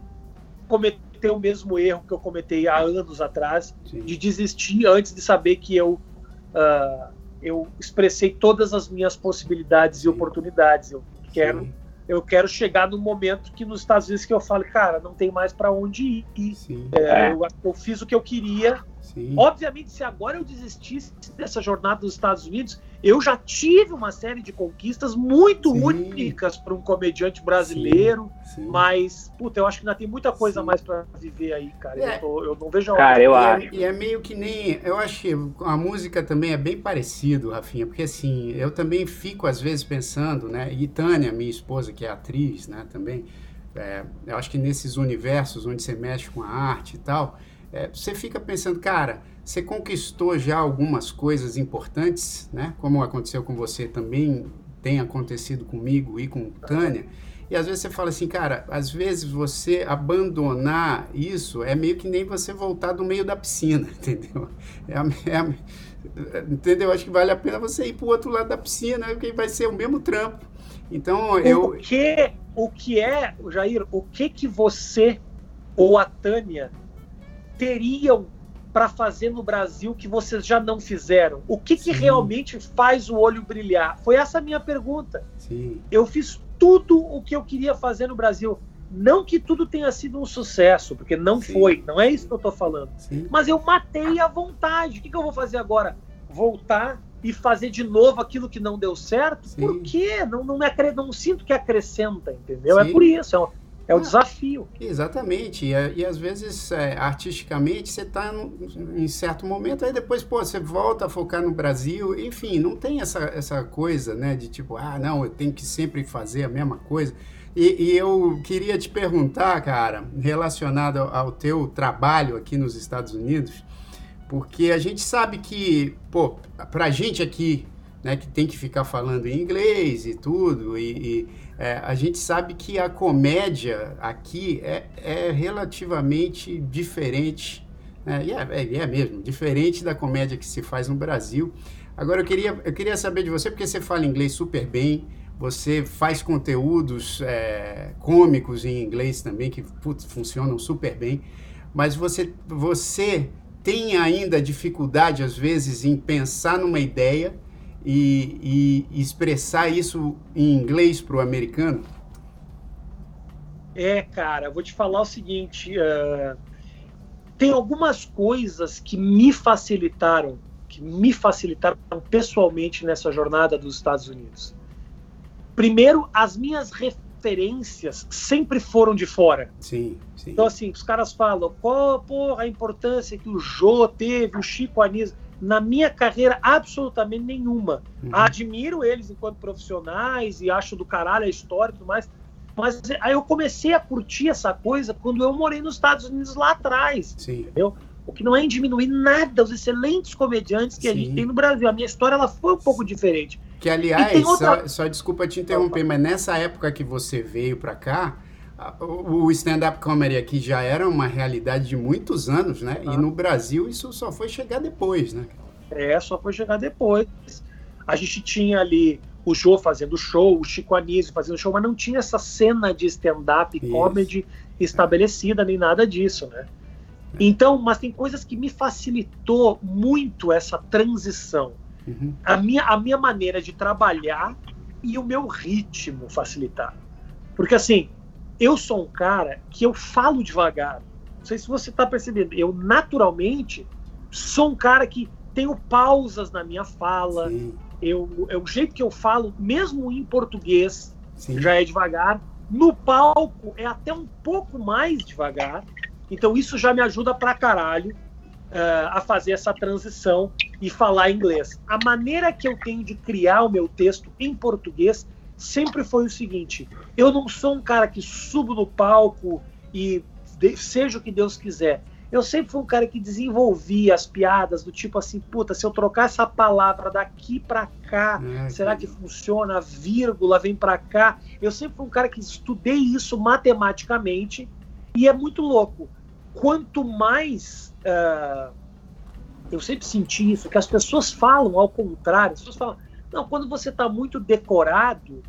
cometer o mesmo erro que eu cometi há anos atrás, Sim. de desistir antes de saber que eu, uh, eu expressei todas as minhas possibilidades Sim. e oportunidades. Eu quero, Sim. eu quero chegar no momento que nos Estados Unidos que eu falo, cara, não tem mais para onde ir. É, eu, eu, fiz o que eu queria. Obviamente, se agora eu desistisse dessa jornada dos Estados Unidos, eu já tive uma série de conquistas muito sim. únicas para um comediante brasileiro, sim, sim. mas, puta, eu acho que ainda tem muita coisa mais para viver aí, cara. É. Eu, tô, eu, não vejo a Cara, eu e é, acho. É, e é meio que nem. Eu acho que a música também é bem parecido, Rafinha, porque assim, eu também fico às vezes pensando, né? E Tânia, minha esposa, que é atriz, né, também. É, eu acho que nesses universos onde você mexe com a arte e tal, é, você fica pensando, cara você conquistou já algumas coisas importantes, né? Como aconteceu com você também tem acontecido comigo e com Tânia. E às vezes você fala assim, cara, às vezes você abandonar isso é meio que nem você voltar do meio da piscina, entendeu? É, é, entendeu? Acho que vale a pena você ir para o outro lado da piscina, porque vai ser o mesmo trampo. Então eu. O que, o que é, Jair, o que que você ou a Tânia teriam para fazer no Brasil que vocês já não fizeram? O que, que realmente faz o olho brilhar? Foi essa a minha pergunta. Sim. Eu fiz tudo o que eu queria fazer no Brasil. Não que tudo tenha sido um sucesso, porque não Sim. foi, não é isso que eu estou falando. Sim. Mas eu matei a vontade. O que, que, eu vou fazer agora? Voltar e fazer de novo aquilo que não deu certo? Sim. Por quê? Não, não, não sinto que acrescenta, entendeu? É por isso. É um é o desafio. Exatamente. E, e às vezes, é, artisticamente, você está em certo momento, aí depois, pô, você volta a focar no Brasil. Enfim, não tem essa, essa coisa, né? De tipo, ah, não, eu tenho que sempre fazer a mesma coisa. E, e, eu queria te perguntar, cara, relacionado ao teu trabalho aqui nos Estados Unidos, porque a gente sabe que, pô, pra gente aqui, né, que tem que ficar falando em inglês e tudo, e, e é, a gente sabe que a comédia aqui é, é relativamente diferente, né, e é, é, é mesmo, diferente da comédia que se faz no Brasil. Agora eu queria, eu queria saber de você, porque você fala inglês super bem, você faz conteúdos é, cômicos em inglês também, que putz, funcionam super bem, mas você, você tem ainda dificuldade, às vezes, em pensar numa ideia e, e expressar isso em inglês para o americano? É, cara, vou te falar o seguinte: uh, tem algumas coisas que me facilitaram, que me facilitaram pessoalmente nessa jornada dos Estados Unidos. Primeiro, as minhas referências sempre foram de fora. Sim, sim. Então, assim, os caras falam, qual porra, a importância que o Jô teve, o Chico Anísio. Na minha carreira, absolutamente nenhuma. Uhum. Admiro eles enquanto profissionais e acho do caralho a história e tudo mais. Mas aí eu comecei a curtir essa coisa quando eu morei nos Estados Unidos lá atrás. Sim. Entendeu? O que não é em diminuir nada os excelentes comediantes que Sim. a gente tem no Brasil. A minha história ela foi um pouco diferente. Que, aliás, outra... só, só, desculpa te interromper, mas nessa época que você veio para cá, o stand-up comedy aqui já era uma realidade de muitos anos, né? Ah. E no Brasil isso só foi chegar depois, né? É, só foi chegar depois. A gente tinha ali o Jô fazendo show, o Chico Anísio fazendo show, mas não tinha essa cena de stand-up comedy estabelecida, nem nada disso, né? Então, mas tem coisas que me facilitou muito essa transição. Uhum. A, minha, a minha maneira de trabalhar e o meu ritmo facilitar. Porque assim, eu sou um cara que eu falo devagar. Não sei se você está percebendo. Eu naturalmente sou um cara que tenho pausas na minha fala. Eu, é o jeito que eu falo, mesmo em português, Sim. já é devagar. No palco é até um pouco mais devagar. Então isso já me ajuda pra caralho uh, a fazer essa transição e falar inglês. A maneira que eu tenho de criar o meu texto em português sempre foi o seguinte: eu não sou um cara que subo no palco e de, seja o que Deus quiser. Eu sempre fui um cara que desenvolvia as piadas do tipo assim, puta, se eu trocar essa palavra daqui para cá, é, será que funciona? A vírgula vem para cá. Eu sempre fui um cara que estudei isso matematicamente e é muito louco. Quanto mais Uh, eu sempre senti isso, que as pessoas falam ao contrário. As pessoas falam, não, quando você está muito decorado,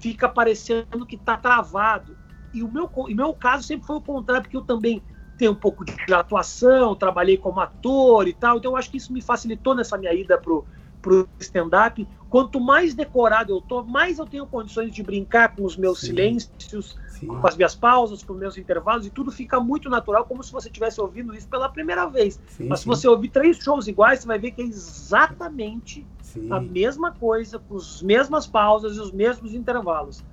fica parecendo que está travado. E o meu, em meu caso sempre foi o contrário, porque eu também tenho um pouco de atuação, trabalhei como ator e tal, então eu acho que isso me facilitou nessa minha ida pro, pro stand-up. Quanto mais decorado eu tô, mais eu tenho condições de brincar com os meus Sim. silêncios, Sim. com as minhas pausas, com os meus intervalos, e tudo fica muito natural, como se você estivesse ouvindo isso pela primeira vez. Sim, Mas se você ouvir três shows iguais, você vai ver que é exatamente a mesma coisa, com as mesmas pausas e os mesmos intervalos.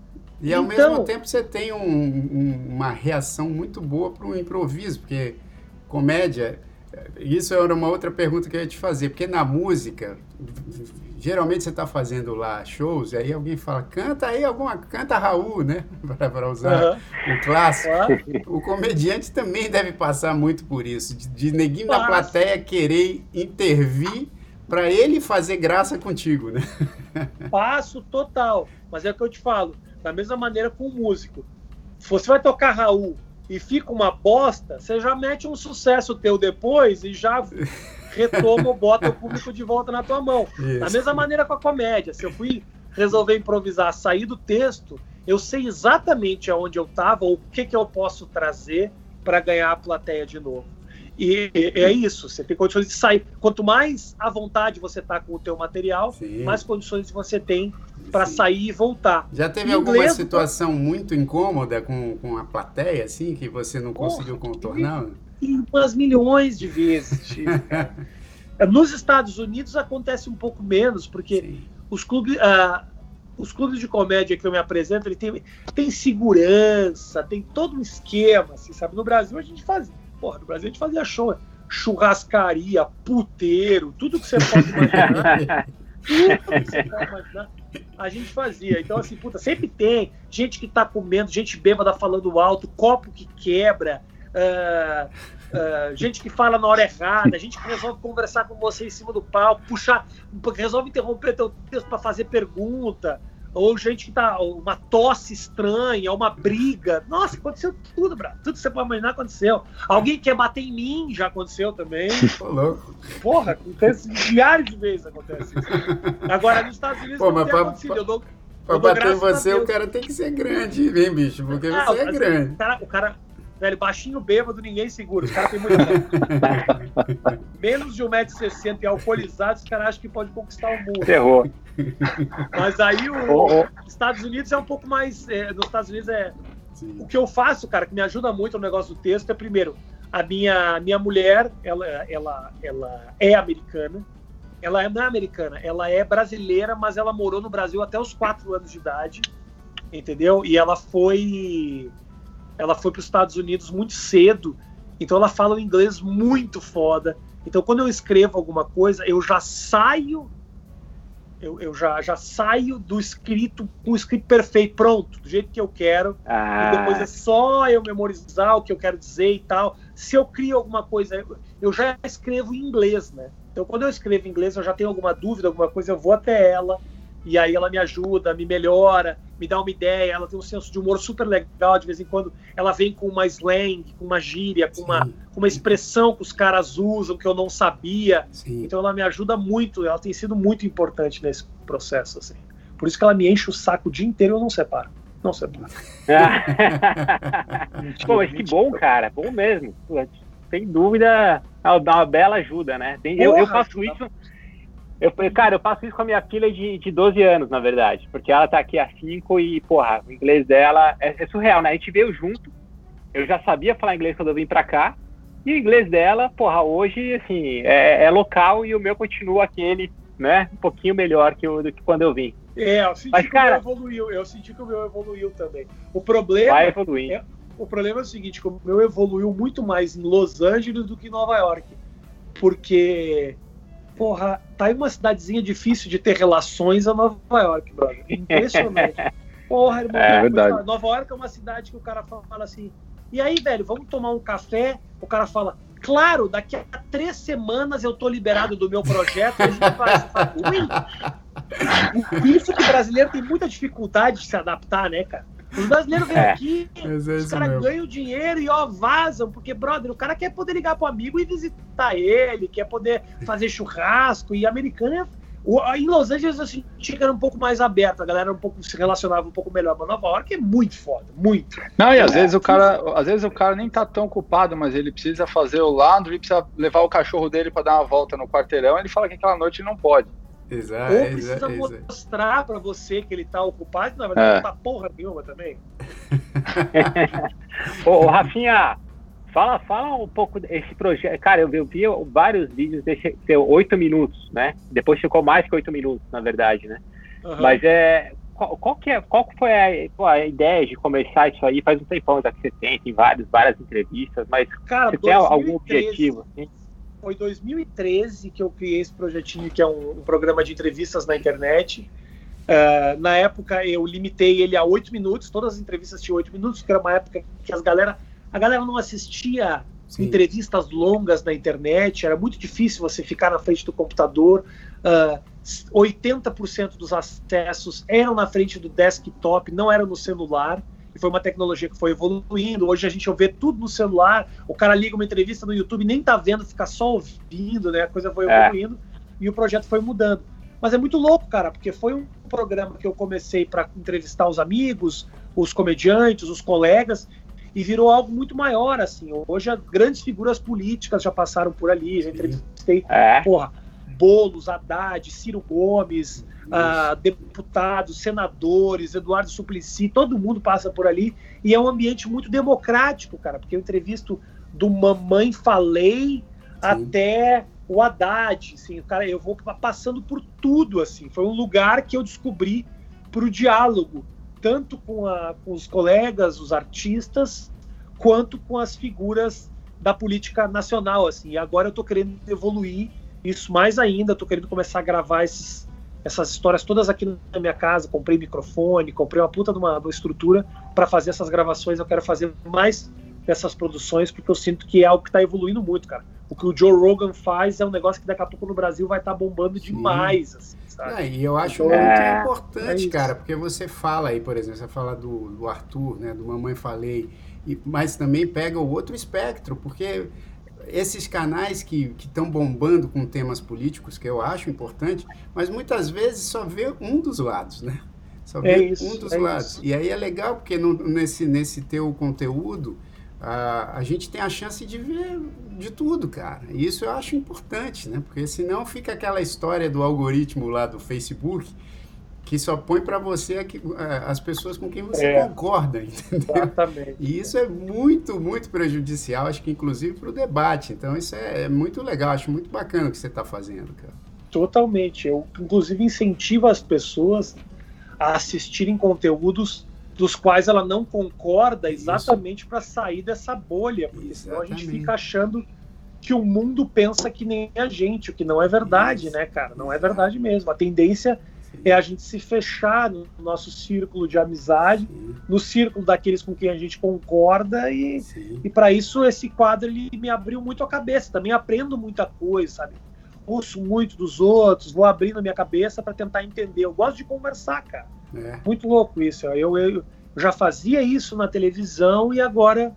E ao então, mesmo tempo você tem um, um, uma reação muito boa para o improviso, porque comédia, isso era uma outra pergunta que eu ia te fazer, porque na música geralmente você está fazendo lá shows, e aí alguém fala, canta aí alguma, canta Raul, né? Para usar uhum. o clássico. Uhum. O comediante também deve passar muito por isso, de, de neguinho da plateia querer intervir para ele fazer graça contigo, né? Passo total, mas é o que eu te falo, da mesma maneira com o músico. Se você vai tocar Raul e fica uma bosta, você já mete um sucesso teu depois e já retoma ou bota o público de volta na tua mão. Isso. Da mesma maneira com a comédia. Se eu fui resolver improvisar, sair do texto, eu sei exatamente aonde eu estava, ou o que, que eu posso trazer para ganhar a plateia de novo. E é isso, você tem condições de sair. Quanto mais à vontade você tá com o teu material, Sim. mais condições você tem para sair e voltar. Já teve alguma situação muito incômoda com, com a plateia, assim, que você não conseguiu contornar? Umas milhões de vezes. Nos Estados Unidos acontece um pouco menos, porque Sim. os clubes, uh, os clubes de comédia que eu me apresento, ele tem, tem segurança, tem todo um esquema, assim, sabe? No Brasil a gente faz, porra, no Brasil a gente fazia show, churrascaria, puteiro, tudo que você pode imaginar. a gente fazia. Então, assim, puta, sempre tem gente que tá comendo, gente bêbada falando alto, copo que quebra, uh, uh, gente que fala na hora errada, gente que resolve conversar com você em cima do palco, puxar, resolve interromper teu texto para fazer pergunta ou gente que tá. Uma tosse estranha, uma briga. Nossa, aconteceu tudo, bro. Tudo que você pode imaginar aconteceu. Alguém quer bater em mim, já aconteceu também. Porra, acontece milhares de vezes acontece isso. Agora, nos Estados Unidos Pô, não tem pra, acontecido. Pra, eu dou, pra bater em você, o cara tem que ser grande, hein, bicho? Porque ah, você é grande. O cara, o cara Velho, baixinho bêbado, ninguém segura. Os caras têm muita Menos de 1,60m e alcoolizado, os caras acham que pode conquistar o mundo. Terror. Mas aí os oh, oh. Estados Unidos é um pouco mais. É, nos Estados Unidos é. Sim. O que eu faço, cara, que me ajuda muito no negócio do texto é, primeiro, a minha, minha mulher, ela, ela, ela é americana. Ela não é americana, ela é brasileira, mas ela morou no Brasil até os 4 anos de idade, entendeu? E ela foi ela foi para os Estados Unidos muito cedo, então ela fala um inglês muito foda. Então quando eu escrevo alguma coisa, eu já saio eu, eu já, já saio do escrito com o escrito perfeito, pronto, do jeito que eu quero. Ah. E depois é só eu memorizar o que eu quero dizer e tal. Se eu crio alguma coisa, eu já escrevo em inglês, né? Então, quando eu escrevo em inglês, eu já tenho alguma dúvida, alguma coisa, eu vou até ela, e aí ela me ajuda, me melhora, me dá uma ideia, ela tem um senso de humor super legal, de vez em quando ela vem com uma slang, com uma gíria, com uma, com uma expressão que os caras usam que eu não sabia. Sim. Então ela me ajuda muito, ela tem sido muito importante nesse processo, assim. Por isso que ela me enche o saco o dia inteiro e eu não separo. Não separo. Pô, mas que bom, cara, bom mesmo. Sem dúvida, dá uma bela ajuda, né? Tem, eu, eu faço isso eu, cara, eu faço isso com a minha filha de, de 12 anos, na verdade, porque ela tá aqui há 5 e, porra, o inglês dela é, é, surreal, né? A gente veio junto, eu já sabia falar inglês quando eu vim pra cá, e o inglês dela, porra, hoje, assim, é, é local e o meu continua aquele, né, um pouquinho melhor que o, do que quando eu vim. É, eu senti Mas, que cara, o meu evoluiu, eu senti que o meu evoluiu também. O problema. Vai evoluir. É, o problema é o seguinte: que o meu evoluiu muito mais em Los Angeles do que em Nova York. Porque porra, tá aí uma cidadezinha difícil de ter relações a Nova York, brother. Impressionante. Porra, irmão. É, verdade. Nova York é uma cidade que o cara fala assim, e aí, velho, vamos tomar um café? O cara fala, claro, daqui a três semanas eu tô liberado do meu projeto. E a gente fala Ui! Isso que o brasileiro tem muita dificuldade de se adaptar, né, cara? Os brasileiros vêm é. aqui, é os caras ganham dinheiro e ó, vazam, porque, brother, o cara quer poder ligar pro amigo e visitar ele, quer poder fazer churrasco, e americano é. Em Los Angeles que era um pouco mais aberto, a galera um pouco se relacionava um pouco melhor, mas Nova York é muito foda, muito. Não, e às é, vezes o cara, às vezes o cara nem tá tão ocupado, mas ele precisa fazer o laundry, precisa levar o cachorro dele para dar uma volta no quarteirão, ele fala que aquela noite não pode. Exato, Ou precisa exato, mostrar para você que ele tá ocupado, na verdade é. não tá porra nenhuma também. ô, Rafinha, fala, fala um pouco desse projeto. Cara, eu, eu vi vários vídeos desse oito minutos, né? Depois ficou mais que oito minutos, na verdade, né? Uhum. Mas é. Qual, qual, que é, qual foi a, pô, a, ideia de começar isso aí? Faz um tempão já que você tem, tem vários, várias entrevistas, mas Cara, você 2013, tem algum objetivo? Assim? Foi 2013 que eu criei esse projetinho, que é um, um programa de entrevistas na internet. Uh, na época eu limitei ele a oito minutos, todas as entrevistas tinham oito minutos, que era uma época que as galera, a galera não assistia Sim. entrevistas longas na internet, era muito difícil você ficar na frente do computador. Uh, ah, 80% dos acessos eram na frente do desktop, não eram no celular que foi uma tecnologia que foi evoluindo. Hoje a gente vê tudo no celular, o cara liga uma entrevista no YouTube, nem tá vendo, fica só ouvindo, né? A coisa foi é. evoluindo é. e o projeto foi mudando. Mas é muito louco, cara, porque foi um programa que eu comecei para entrevistar os amigos, os comediantes, os colegas, e virou algo muito maior, assim. Hoje, grandes figuras políticas já passaram por ali, já entrevistei, é. porra, Boulos, Haddad, Ciro Gomes, uh, deputados, senadores, Eduardo Suplicy, todo mundo passa por ali. E é um ambiente muito democrático, cara, porque eu entrevisto do Mamãe Falei Sim. até o Haddad, assim, cara, eu vou passando por tudo, assim. Foi um lugar que eu descobri para o diálogo, tanto com, a, com os colegas, os artistas, quanto com as figuras da política nacional, assim. E agora eu estou querendo evoluir isso mais ainda, estou querendo começar a gravar esses essas histórias todas aqui na minha casa. Comprei microfone, comprei uma puta de uma, uma estrutura para fazer essas gravações. Eu quero fazer mais dessas produções porque eu sinto que é algo que está evoluindo muito, cara. O que o Joe Rogan faz é um negócio que daqui a pouco no Brasil vai estar tá bombando demais, assim, sabe? É, e eu acho então, muito é, importante, é cara, porque você fala aí, por exemplo, você fala do, do Arthur, né, do Mamãe Falei, e, mas também pega o outro espectro, porque esses canais que estão bombando com temas políticos, que eu acho importante, mas muitas vezes só vê um dos lados, né? Só vê é isso, um dos é lados. Isso. E aí é legal, porque no, nesse, nesse teu conteúdo, a, a gente tem a chance de ver de tudo, cara. E isso eu acho importante, né? Porque senão fica aquela história do algoritmo lá do Facebook que só põe para você as pessoas com quem você é, concorda, entendeu? Exatamente. E isso é muito, muito prejudicial, acho que inclusive para o debate. Então isso é, é, muito legal, acho muito bacana o que você está fazendo, cara. Totalmente. Eu, inclusive, incentivo as pessoas a assistirem conteúdos dos quais ela não concorda exatamente para sair dessa bolha, porque exatamente. senão a gente fica achando que o mundo pensa que nem a gente, o que não é verdade, Isso. né, cara? Não é verdade mesmo. A tendência é a gente se fechar no nosso círculo de amizade, Sim. no círculo daqueles com quem a gente concorda e, e para isso esse quadro ele me abriu muito a cabeça. Também aprendo muita coisa, sabe? Ouço muito dos outros, vou abrindo a minha cabeça para tentar entender. Eu gosto de conversar, cara. É. Muito louco isso. Eu, eu, eu, já fazia isso na televisão e agora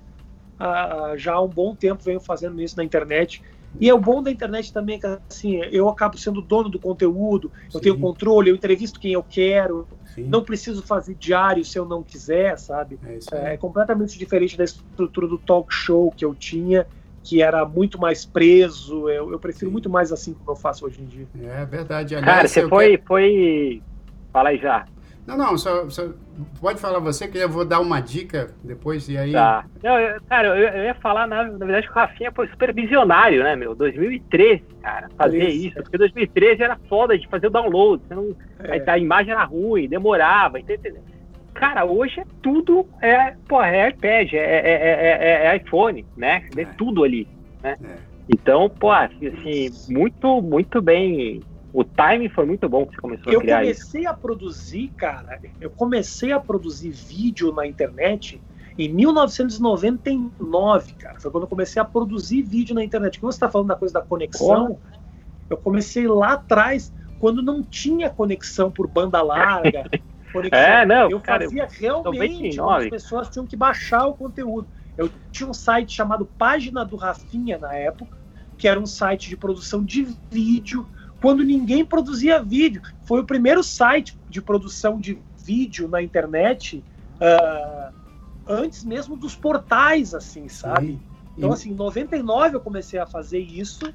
ah, já há um bom tempo venho fazendo isso na internet e é o bom da internet também que assim, eu acabo sendo dono do conteúdo, Sim. eu tenho controle, eu entrevisto quem eu quero, Sim. não preciso fazer diário se eu não quiser, sabe? É, é, completamente diferente da estrutura do talk show que eu tinha, que era muito mais preso. Eu, eu prefiro Sim. muito mais assim como eu faço hoje em dia. É verdade. Aliás, Cara, você foi, quero... foi. Fala aí já. Não, não, só, só, pode falar você que eu vou dar uma dica depois e aí. Tá. Não, eu, cara, eu, eu, ia falar, na, na verdade, que o Rafinha foi super visionário, né, meu? 2013, cara, fazer isso. isso. Porque 2013 era foda de fazer o download. Você não, é. a, a, imagem era ruim, demorava, entendeu? Cara, hoje é tudo é, pô, é iPad, é, é, é iPhone, né? É tudo ali, né? Então, pô, assim, muito, muito bem o timing foi muito bom que você começou eu a criar isso. Eu comecei a produzir, cara, eu comecei a produzir vídeo na internet em 1999, cara. Foi quando eu comecei a produzir vídeo na internet. Como você está falando da coisa da conexão, eu comecei lá atrás, quando não tinha conexão por banda larga. conexão. É, não, eu cara, fazia realmente, as pessoas tinham que baixar o conteúdo. Eu tinha um site chamado Página do Rafinha na época, que era um site de produção de vídeo quando ninguém produzia vídeo. Foi o primeiro site de produção de vídeo na internet uh, antes mesmo dos portais, assim, sabe? Sim. Então, assim, em 99 eu comecei a fazer isso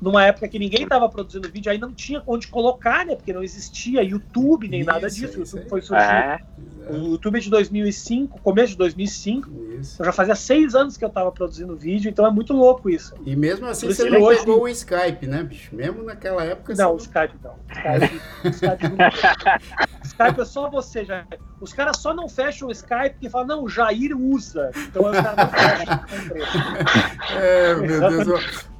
numa época que ninguém estava produzindo vídeo, aí não tinha onde colocar, né? Porque não existia YouTube nem isso, nada disso. O YouTube foi surgir. É. O YouTube é de 2005, começo de 2005. Isso. Eu já fazia seis anos que eu estava produzindo vídeo, então é muito louco isso. E mesmo assim você não hoje... pegou o Skype, né, bicho? Mesmo naquela época. Não, o Skype não. Skype, Skype, não. Skype é só você, já. Os caras só não fecham o Skype porque falam, não, o Jair usa. Então os caras não fecham É, meu Deus.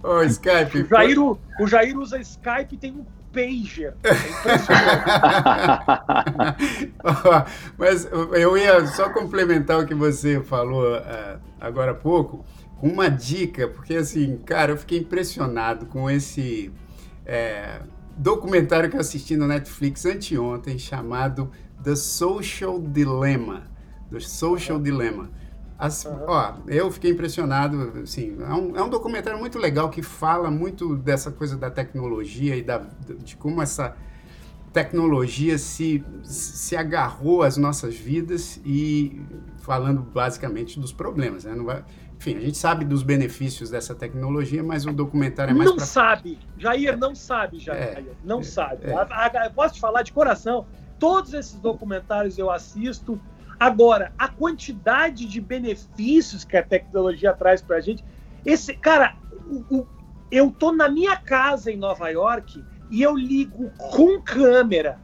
Ô, oh, Skype. O Jair, o Jair usa Skype e tem um pager. É Mas eu ia só complementar o que você falou uh, agora há pouco, com uma dica, porque assim, cara, eu fiquei impressionado com esse é, documentário que eu assisti no Netflix anteontem, chamado The Social Dilemma. The Social Dilemma as, uhum. ó, eu fiquei impressionado, assim, é um, é um, documentário muito legal que fala muito dessa coisa da tecnologia e da, de como essa tecnologia se, se agarrou às nossas vidas e falando basicamente dos problemas, né? Vai, enfim, a gente sabe dos benefícios dessa tecnologia, mas o documentário é mais Não pra... sabe, Jair não sabe, Jair, é, não é, sabe. É. posso te falar de coração, todos esses documentários eu assisto, Agora, a quantidade de benefícios que a tecnologia traz para a gente, esse cara, o, o, eu tô na minha casa em Nova York e eu ligo com câmera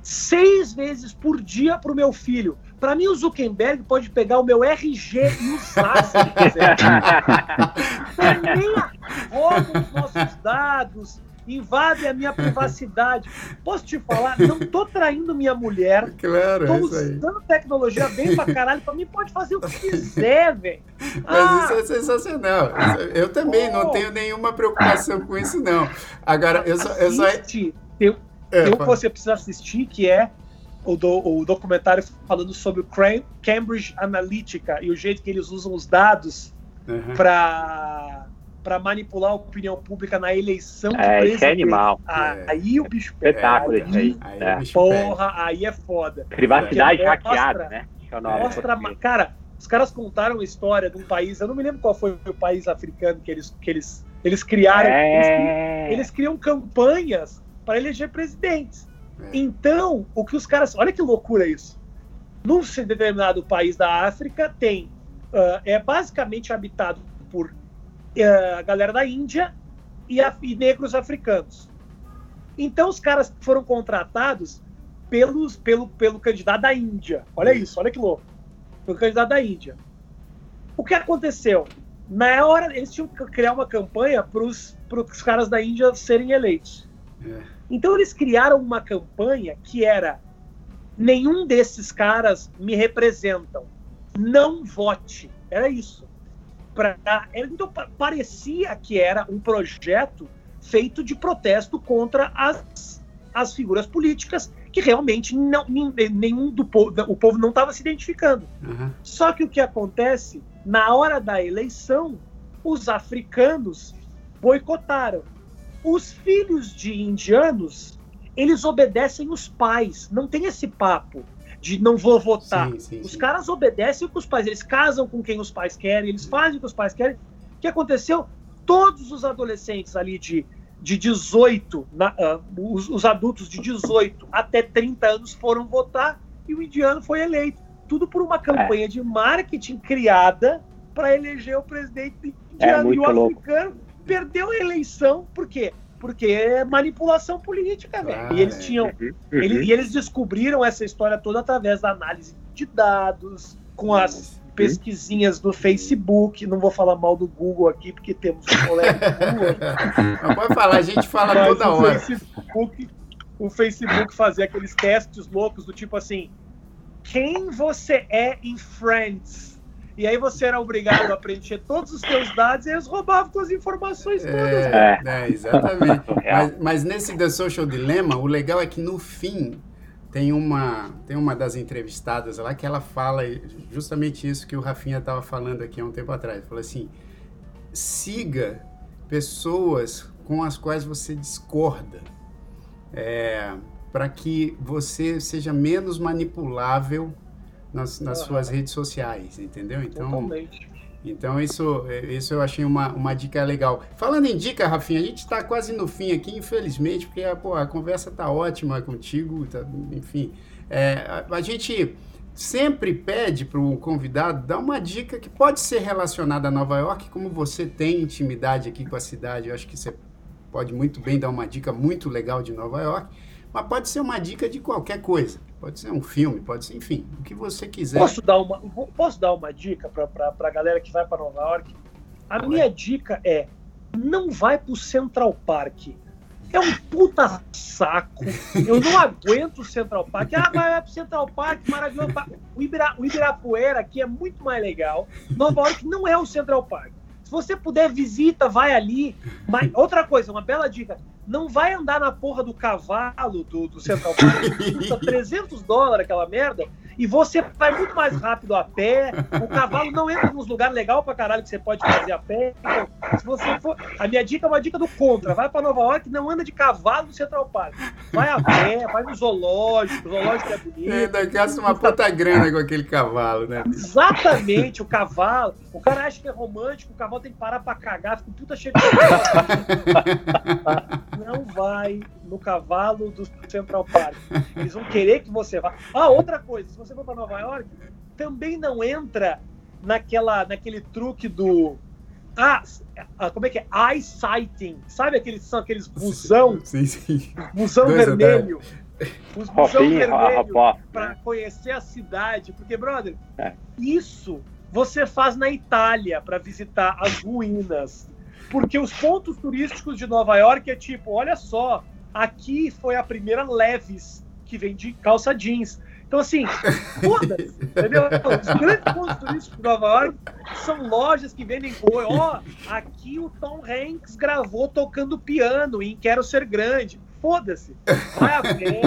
seis vezes por dia para o meu filho. Para mim, o Zuckerberg pode pegar o meu RG e usar se quiser. nem a roda os nossos dados, invadem a minha privacidade. Posso te falar? Não tô traindo minha mulher. Claro, tô é aí. usando tecnologia bem pra caralho. Pra mim pode fazer o que quiser, velho. Mas ah, isso é sensacional. Eu também oh, não tenho nenhuma preocupação com isso, não. Agora, eu só. Eu só... Tem, tem é, um que você precisa assistir que é o, do, o documentário falando sobre o Cambridge Analytica e o jeito que eles usam os dados uhum. para para manipular a opinião pública na eleição é, presidente. Isso é animal. Aí é. o bicho Espetáculo aí, aí, aí é. Porra, aí é foda. Privacidade hackeada, né? Mostra, cara, os caras contaram a história de um país, eu não me lembro qual foi o país africano que eles, que eles, eles criaram. É. Eles, eles criam campanhas para eleger presidentes. É. Então, o que os caras. Olha que loucura isso. Num determinado país da África, tem. Uh, é basicamente habitado por uh, a galera da Índia e, a, e negros africanos. Então, os caras foram contratados pelos, pelo, pelo candidato da Índia. Olha isso, olha que louco. Pelo candidato da Índia. O que aconteceu? Na hora, eles tinham que criar uma campanha para os caras da Índia serem eleitos. É. Então eles criaram uma campanha que era nenhum desses caras me representam. Não vote. Era isso. Pra, então parecia que era um projeto feito de protesto contra as, as figuras políticas que realmente não, nenhum do povo, o povo não estava se identificando. Uhum. Só que o que acontece na hora da eleição, os africanos boicotaram. Os filhos de indianos, eles obedecem os pais. Não tem esse papo de não vou votar. Sim, sim, os sim. caras obedecem com os pais. Eles casam com quem os pais querem, eles fazem o que os pais querem. O que aconteceu? Todos os adolescentes ali de, de 18, na, uh, os, os adultos de 18 até 30 anos foram votar e o indiano foi eleito. Tudo por uma campanha é. de marketing criada para eleger o presidente é indiano. É, e o louco. africano perdeu a eleição, por quê? Porque é manipulação política, velho. Ah, e eles tinham. Uhum, uhum. Eles, e eles descobriram essa história toda através da análise de dados, com as uhum. pesquisinhas do Facebook. Não vou falar mal do Google aqui, porque temos um colega do Google. Não pode falar, a gente fala Mas toda hora. Facebook, o Facebook fazia aqueles testes loucos do tipo assim: quem você é em Friends? E aí você era obrigado a preencher todos os seus dados e eles roubavam suas informações todas. É, é exatamente. mas, mas, nesse The Social Dilemma, o legal é que no fim tem uma, tem uma das entrevistadas lá que ela fala justamente isso que o Rafinha estava falando aqui há um tempo atrás. Falou assim, siga pessoas com as quais você discorda. É, para que você seja menos manipulável nas, nas uhum. suas redes sociais, entendeu? Então, Totalmente. Então isso, isso eu achei uma, uma dica legal. Falando em dica, Rafinha, a gente está quase no fim aqui, infelizmente, porque pô, a conversa tá ótima contigo, tá, enfim. É, a, a, gente sempre pede para o convidado dar uma dica que pode ser relacionada a Nova York, como você tem intimidade aqui com a cidade, eu acho que você pode muito bem dar uma dica muito legal de Nova York, mas pode ser uma dica de qualquer coisa. Pode ser um filme, pode ser, enfim, o que você quiser. Posso dar uma, posso dar uma dica para a galera que vai para Nova York? A minha dica é: não vai para o Central Park. É um puta saco. Eu não aguento o Central Park. Ah, vai, vai pro Central Park, maravilhoso. O, Ibira, o Ibirapuera aqui é muito mais legal. Nova York não é o Central Park. Se você puder, visita, vai ali. Mas, outra coisa, uma bela dica não vai andar na porra do cavalo do, do Central Park, custa 300 dólares aquela merda, e você vai muito mais rápido a pé, o cavalo não entra nos lugares legal pra caralho que você pode fazer a pé. Então, se você for. A minha dica é uma dica do contra. Vai pra Nova York não anda de cavalo no Central Park. Vai a pé, vai no zoológico, o zoológico é bonito. É, ainda gasta uma puta grana com aquele cavalo, né? Exatamente, o cavalo. O cara acha que é romântico, o cavalo tem que parar pra cagar, fica puta cheio de não vai no cavalo do Central Park. Eles vão querer que você vá. Ah, outra coisa, se você for para Nova York, também não entra naquela, naquele truque do ah, ah, como é que é? Eye sighting. Sabe aqueles são aqueles busão? Sim, sim. Busão Dois vermelho. Os busão vermelho para conhecer a cidade, porque brother, é. isso você faz na Itália para visitar as ruínas Porque os pontos turísticos de Nova York é tipo, olha só, aqui foi a primeira Levis que vende calça jeans. Então, assim, foda-se, entendeu? Os grandes pontos turísticos de Nova York são lojas que vendem coisa. Ó, oh, aqui o Tom Hanks gravou tocando piano em Quero Ser Grande. Foda-se. Vai a pé,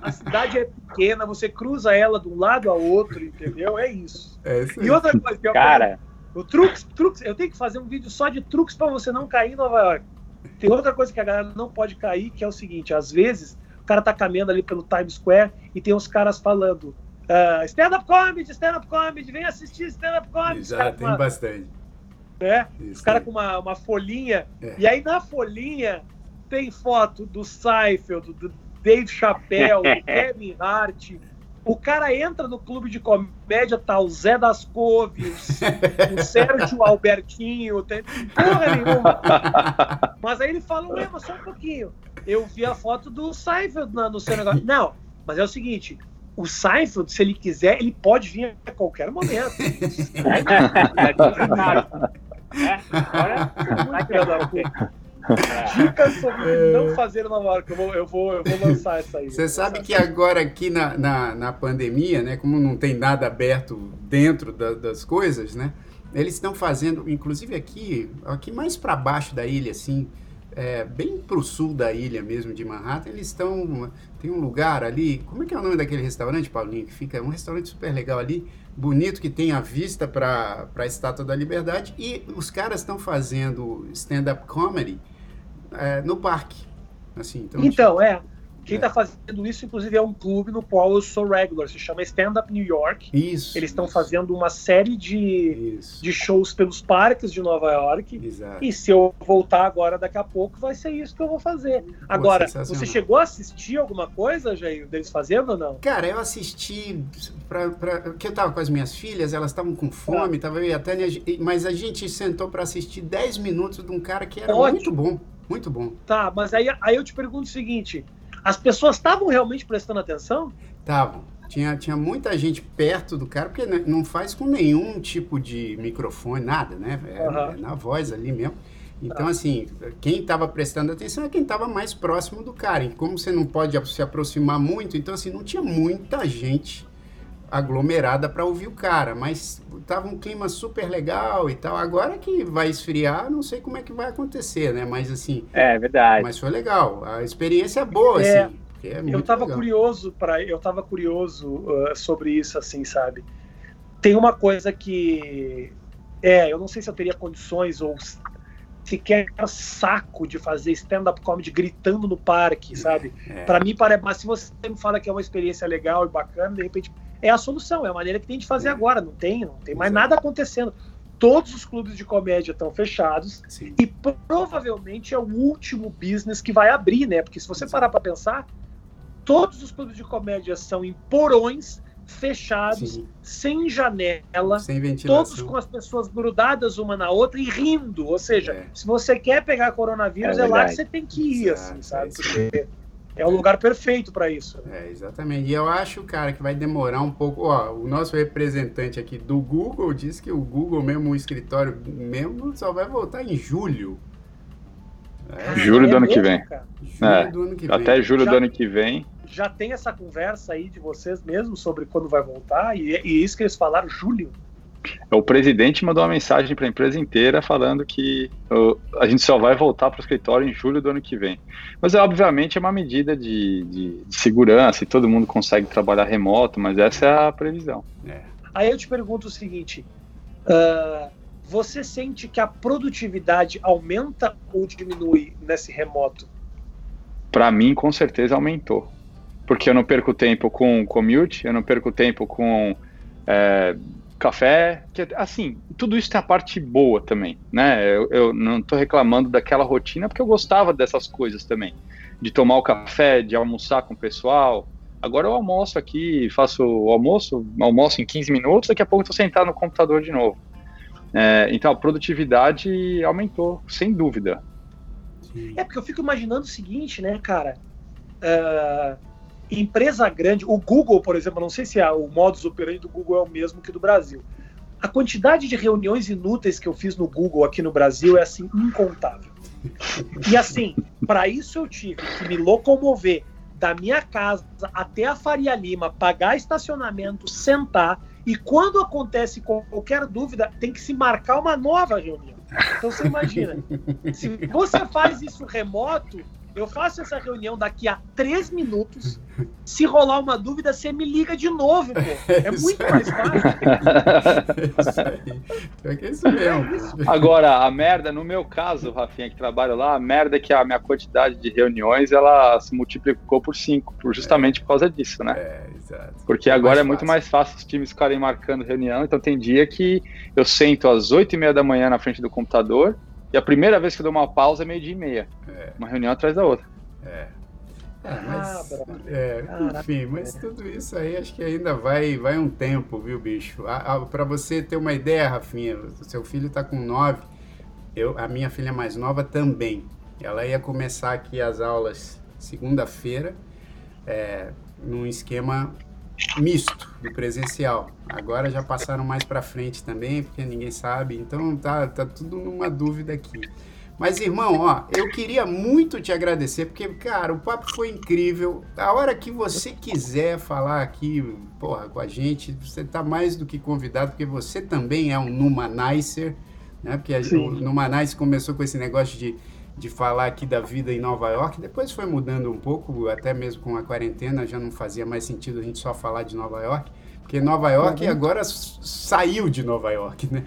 a cidade é pequena, você cruza ela de um lado a outro, entendeu? É isso. É isso e outra coisa que eu Cara. O truques, truques, eu tenho que fazer um vídeo só de truques para você não cair em Nova York. Tem outra coisa que a galera não pode cair, que é o seguinte: às vezes o cara tá caminhando ali pelo Times Square e tem uns caras falando uh, stand-up comedy, stand-up comedy, vem assistir stand-up comedy. Já tem uma, bastante. Né? Os caras com uma, uma folhinha. É. E aí na folhinha tem foto do Seinfeld, do Dave Chappelle, do Kevin Hart. O cara entra no clube de comédia, tá o Zé das Couves, o Sérgio Albertinho, tem porra nenhuma. Mas aí ele fala, ué, mas só um pouquinho eu vi a foto do Seinfeld no, no seu negócio. Não, mas é o seguinte, o Seinfeld, se ele quiser, ele pode vir a qualquer momento. é, agora, Dicas sobre não fazer Nova York. Eu vou, eu vou, eu vou lançar essa aí. Você sabe que agora aqui na, na, na, pandemia, né, como não tem nada aberto dentro da, das coisas, né, eles estão fazendo, inclusive aqui, aqui mais para baixo da ilha, assim, é, bem para o sul da ilha mesmo de Manhattan, eles estão. Tem um lugar ali. Como é que é o nome daquele restaurante, Paulinho? Que fica. um restaurante super legal ali, bonito, que tem a vista para a Estátua da Liberdade. E os caras estão fazendo stand-up comedy é, no parque. Assim, então, então tipo, é. Quem está é. fazendo isso, inclusive, é um clube no qual eu sou regular, se chama Stand Up New York. Isso. Eles estão fazendo uma série de, de shows pelos parques de Nova York. Exato. E se eu voltar agora daqui a pouco, vai ser isso que eu vou fazer. Agora, você chegou a assistir alguma coisa, Jair, deles fazendo ou não? Cara, eu assisti. Pra, pra, que eu tava com as minhas filhas, elas estavam com fome, ah. tava eu e a Tânia, mas a gente sentou para assistir 10 minutos de um cara que era Ótimo. muito bom. Muito bom. Tá, mas aí, aí eu te pergunto o seguinte: as pessoas estavam realmente prestando atenção? Estavam. Tinha, tinha muita gente perto do cara, porque não faz com nenhum tipo de microfone, nada, né? É, uhum. é na voz ali mesmo. Então, tá. assim, quem estava prestando atenção é quem estava mais próximo do cara. E como você não pode se aproximar muito, então, assim, não tinha muita gente aglomerada para ouvir o cara, mas tava um clima super legal e tal. Agora que vai esfriar, não sei como é que vai acontecer, né? Mas assim. É verdade. Mas foi legal. A experiência é boa, é, assim. É eu tava legal. curioso para, eu tava curioso uh, sobre isso, assim, sabe? Tem uma coisa que é, eu não sei se eu teria condições ou sequer saco de fazer stand-up comedy gritando no parque, sabe? É. Para mim parece, mas se você me fala que é uma experiência legal e bacana, de repente é a solução, é a maneira que tem de fazer agora. Não tem, não tem mais nada acontecendo. Todos os clubes de comédia estão fechados Sim. e provavelmente é o último business que vai abrir, né? Porque se você parar para pensar, todos os clubes de comédia são em porões fechados, Sim. sem janela, sem todos com as pessoas grudadas uma na outra e rindo. Ou seja, é. se você quer pegar coronavírus, é, é lá que você tem que ir, Exato, assim, sabe? É Porque é o lugar perfeito para isso. É, exatamente. E eu acho, cara, que vai demorar um pouco. Ó, o nosso representante aqui do Google disse que o Google mesmo, o escritório mesmo, só vai voltar em julho. É, julho é do ano que vem. Julho é, do ano que vem. Até julho já, do ano que vem. Já tem essa conversa aí de vocês mesmo sobre quando vai voltar, e, e isso que eles falaram, julho. O presidente mandou uma mensagem para a empresa inteira falando que uh, a gente só vai voltar para o escritório em julho do ano que vem. Mas, obviamente, é uma medida de, de, de segurança e todo mundo consegue trabalhar remoto, mas essa é a previsão. É. Aí eu te pergunto o seguinte: uh, você sente que a produtividade aumenta ou diminui nesse remoto? Para mim, com certeza aumentou. Porque eu não perco tempo com commute, eu não perco tempo com. É, café, que assim, tudo isso tem a parte boa também, né? Eu, eu não estou reclamando daquela rotina porque eu gostava dessas coisas também, de tomar o café, de almoçar com o pessoal. Agora eu almoço aqui, faço o almoço, almoço em 15 minutos, daqui a pouco estou sentado no computador de novo. É, então a produtividade aumentou, sem dúvida. É porque eu fico imaginando o seguinte, né, cara? Uh, empresa grande, o Google, por exemplo, não sei se é, o modus operandi do Google é o mesmo que do Brasil, a quantidade de reuniões inúteis que eu fiz no Google aqui no Brasil é assim incontável. E assim, para isso eu tive que me locomover da minha casa até a Faria Lima, pagar estacionamento, sentar e quando acontece qualquer dúvida, tem que se marcar uma nova reunião. Então você imagina, se você faz isso remoto, eu faço essa reunião daqui a três minutos. Se rolar uma dúvida, você me liga de novo, pô. É muito mais fácil. isso aí. É que é isso mesmo. Agora, a merda, no meu caso, Rafinha, que trabalha lá, a merda é que a minha quantidade de reuniões ela se multiplicou por cinco, por justamente é. por causa disso, né? É, exato. Porque é agora é muito mais fácil os times ficarem marcando reunião, então tem dia que eu sento às oito e meia da manhã na frente do computador e a primeira vez que eu dou uma pausa é meio-dia e meia. É. Uma reunião atrás da outra. É. É, mas, ah, é, enfim, mas tudo isso aí acho que ainda vai, vai um tempo, viu, bicho? Para você ter uma ideia, Rafinha, seu filho está com nove, eu, a minha filha mais nova também. Ela ia começar aqui as aulas segunda-feira, é, num esquema misto do presencial. Agora já passaram mais para frente também, porque ninguém sabe. Então tá, tá tudo numa dúvida aqui. Mas irmão, ó, eu queria muito te agradecer porque, cara, o papo foi incrível. A hora que você quiser falar aqui, porra, com a gente, você tá mais do que convidado, porque você também é um Numanicer, né? Porque a, o Numanicer começou com esse negócio de de falar aqui da vida em Nova York. Depois foi mudando um pouco, até mesmo com a quarentena já não fazia mais sentido a gente só falar de Nova York, porque Nova York uhum. agora saiu de Nova York, né?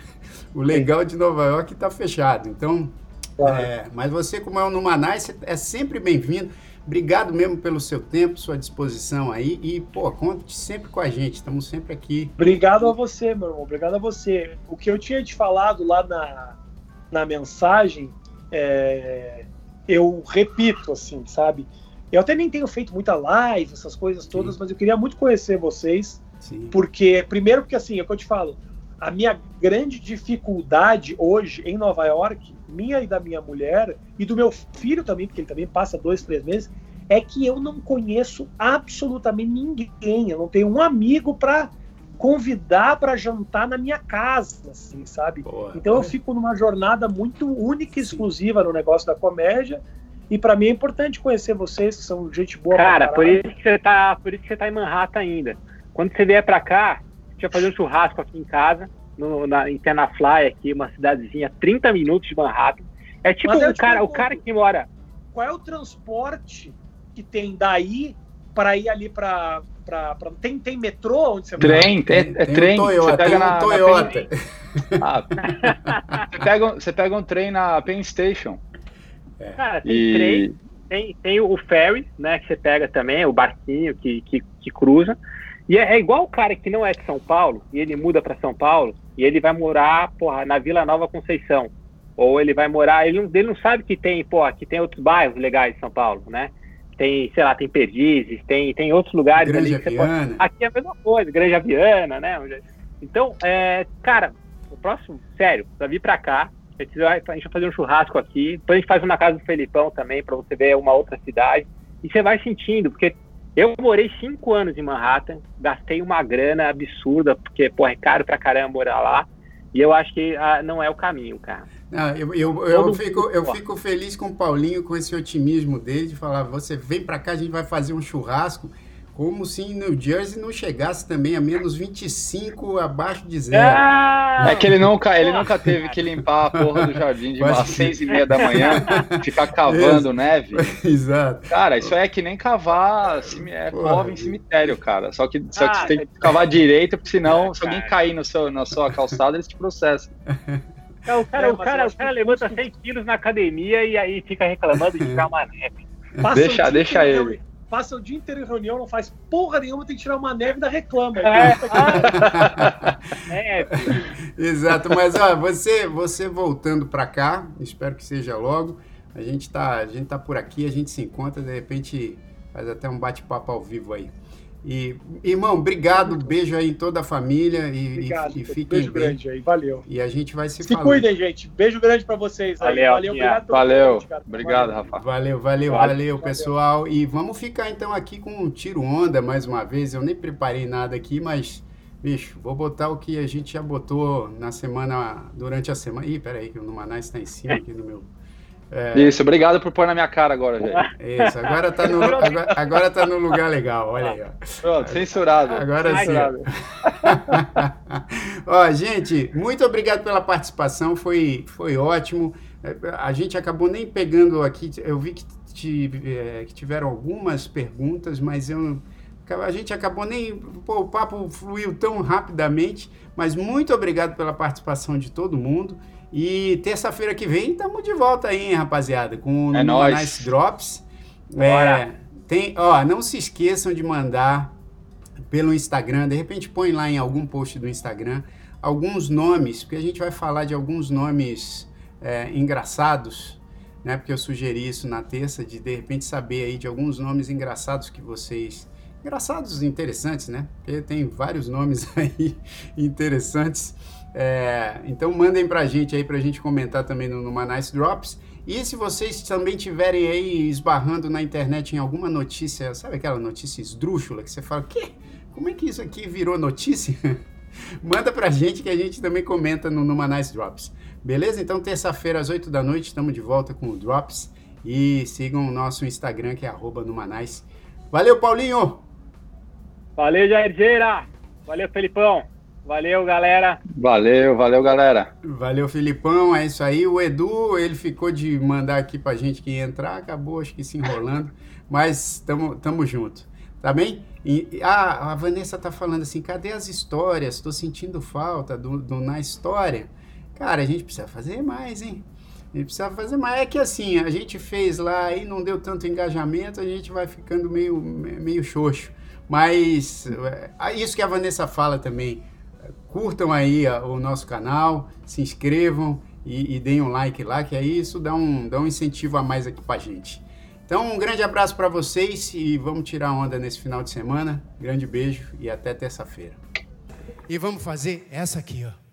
O legal de Nova York está fechado. Então, é, mas você, como é um Numanais, é sempre bem-vindo. Obrigado mesmo pelo seu tempo, sua disposição aí. E, pô, conte sempre com a gente, estamos sempre aqui. Obrigado a você, meu irmão. Obrigado a você. O que eu tinha te falado lá na, na mensagem é, eu repito, assim, sabe? Eu até nem tenho feito muita live, essas coisas todas, Sim. mas eu queria muito conhecer vocês. Sim. Porque, primeiro, porque assim, é o que eu te falo, a minha grande dificuldade hoje em Nova York, minha e da minha mulher, e do meu filho também, porque ele também passa dois, três meses, é que eu não conheço absolutamente ninguém. Eu não tenho um amigo para convidar para jantar na minha casa, assim, sabe? Boa, então eu fico numa jornada muito única e exclusiva no negócio da comédia. E para mim é importante conhecer vocês, que são gente boa. Cara, por isso que você tá, por isso que você tá em Manhattan ainda. Quando você vier para cá, a gente vai fazer um churrasco aqui em casa, no, na, em Tenafly, aqui, uma cidadezinha, 30 minutos de Manhattan. É tipo o cara, o cara que mora. Qual é o transporte que tem daí para ir ali para pra, pra, tem, tem metrô onde você Trem, tem, é, é tem trem. Um Toyota, você pega tem um na, Toyota. Na ah, você, pega, você pega um trem na Penn Station. É. Cara, tem e... trem, tem, tem o ferry, né, que você pega também, o barquinho que, que, que cruza. E é, é, igual o cara que não é de São Paulo, e ele muda para São Paulo, e ele vai morar, porra, na Vila Nova Conceição. Ou ele vai morar, ele não, ele não sabe que tem, porra, que tem outros bairros legais de São Paulo, né? Tem, sei lá, tem Perdizes, tem, tem outros lugares Grande ali. Pode... Aqui é a mesma coisa, Grande Aviana, né? Então, é, cara, o próximo, sério, pra vir pra cá, a gente, vai, a gente vai fazer um churrasco aqui, depois a gente faz uma casa do Felipão também, pra você ver uma outra cidade, e você vai sentindo, porque eu morei cinco anos em Manhattan, gastei uma grana absurda, porque, pô, é caro pra caramba morar lá, e eu acho que ah, não é o caminho, cara. Não, eu, eu, eu, fico, eu fico feliz com o Paulinho, com esse otimismo dele, de falar: você vem para cá, a gente vai fazer um churrasco. Como se em New Jersey não chegasse também a menos 25 abaixo de zero. Ah, é que ele nunca, ele nunca teve que limpar a porra do jardim de umas seis e meia da manhã, ficar cavando neve. Exato. Cara, isso é que nem cavar é, cova em cemitério, cara. Só que, só que ah, você tem que cavar direito, porque senão, é, se alguém cair no seu, na sua calçada, eles te processam. Então, o cara, é, o cara, o cara levanta 100 quilos na academia e aí fica reclamando de tirar uma neve. Passa deixa deixa ele. Passa o dia inteiro em reunião, não faz porra nenhuma, tem que tirar uma neve da reclama. É, é, Exato, mas ó, você, você voltando para cá, espero que seja logo. A gente tá, a gente tá por aqui, a gente se encontra, de repente faz até um bate-papo ao vivo aí. E, irmão, obrigado, beijo aí em toda a família e, obrigado, e, e fiquem beijo bem. grande aí, valeu. E a gente vai se, se falando. cuidem, gente. Beijo grande para vocês. Valeu, valeu, obrigado valeu. Convite, obrigado, Rafa. Valeu, valeu, valeu, valeu, pessoal. E vamos ficar então aqui com um tiro onda mais uma vez. Eu nem preparei nada aqui, mas bicho, vou botar o que a gente já botou na semana, durante a semana. Ih, peraí, que o Numanais está em cima aqui no meu. É... Isso, obrigado por pôr na minha cara agora, gente. Isso, agora tá no, agora, agora tá no lugar legal, olha aí. Ó. Pronto, censurado. Agora censurado. sim. ó, gente, muito obrigado pela participação, foi, foi ótimo. A gente acabou nem pegando aqui, eu vi que, é, que tiveram algumas perguntas, mas eu a gente acabou nem. Pô, o papo fluiu tão rapidamente, mas muito obrigado pela participação de todo mundo. E terça-feira que vem estamos de volta aí, hein, rapaziada, com é o Nice Drops. É, tem, ó, não se esqueçam de mandar pelo Instagram, de repente põe lá em algum post do Instagram alguns nomes, porque a gente vai falar de alguns nomes é, engraçados, né? Porque eu sugeri isso na terça, de de repente saber aí de alguns nomes engraçados que vocês engraçados interessantes, né? Porque tem vários nomes aí interessantes. É, então mandem pra gente aí pra gente comentar também no, no Drops. E se vocês também tiverem aí esbarrando na internet em alguma notícia, sabe aquela notícia esdrúxula que você fala, que? Como é que isso aqui virou notícia? Manda pra gente que a gente também comenta no Numa Nice Drops. Beleza? Então, terça-feira às 8 da noite, estamos de volta com o Drops. E sigam o nosso Instagram, que é arroba Numanice. Valeu, Paulinho! Valeu, Jairzeira. Valeu, Felipão. Valeu, galera. Valeu, valeu, galera. Valeu, Filipão. É isso aí. O Edu, ele ficou de mandar aqui pra gente que ia entrar, acabou acho que se enrolando, mas tamo, tamo junto. Tá bem? E, ah, a Vanessa tá falando assim: cadê as histórias? Tô sentindo falta do, do na história. Cara, a gente precisa fazer mais, hein? A gente precisa fazer mais. É que assim, a gente fez lá e não deu tanto engajamento, a gente vai ficando meio, meio xoxo. Mas é isso que a Vanessa fala também. Curtam aí o nosso canal, se inscrevam e, e deem um like lá, que aí isso dá um, dá um incentivo a mais aqui pra gente. Então, um grande abraço para vocês e vamos tirar onda nesse final de semana. Grande beijo e até terça-feira. E vamos fazer essa aqui, ó.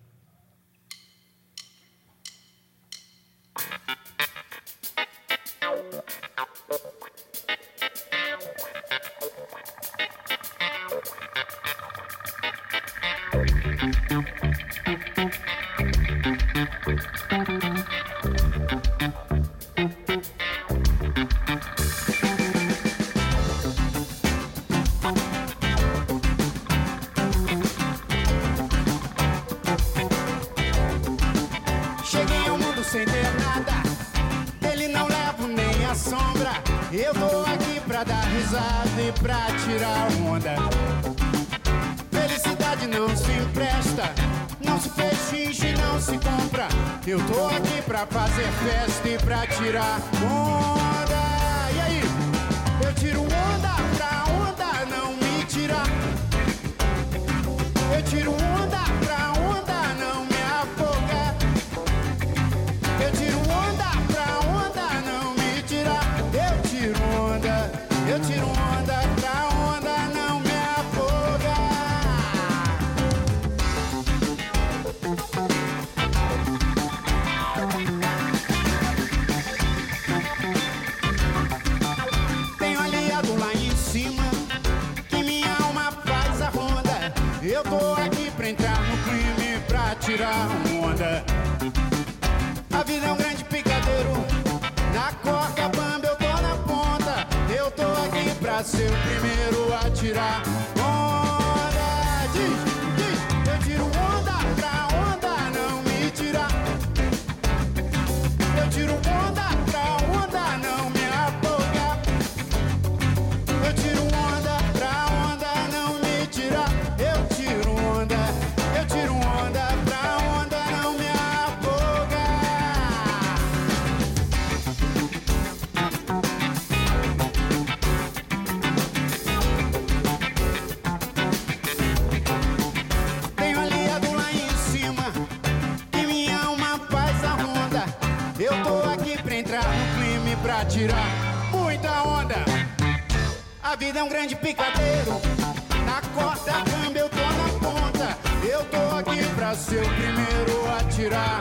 A vida é um grande picadeiro. Na corda câmbio eu tô na ponta. Eu tô aqui pra ser o primeiro a tirar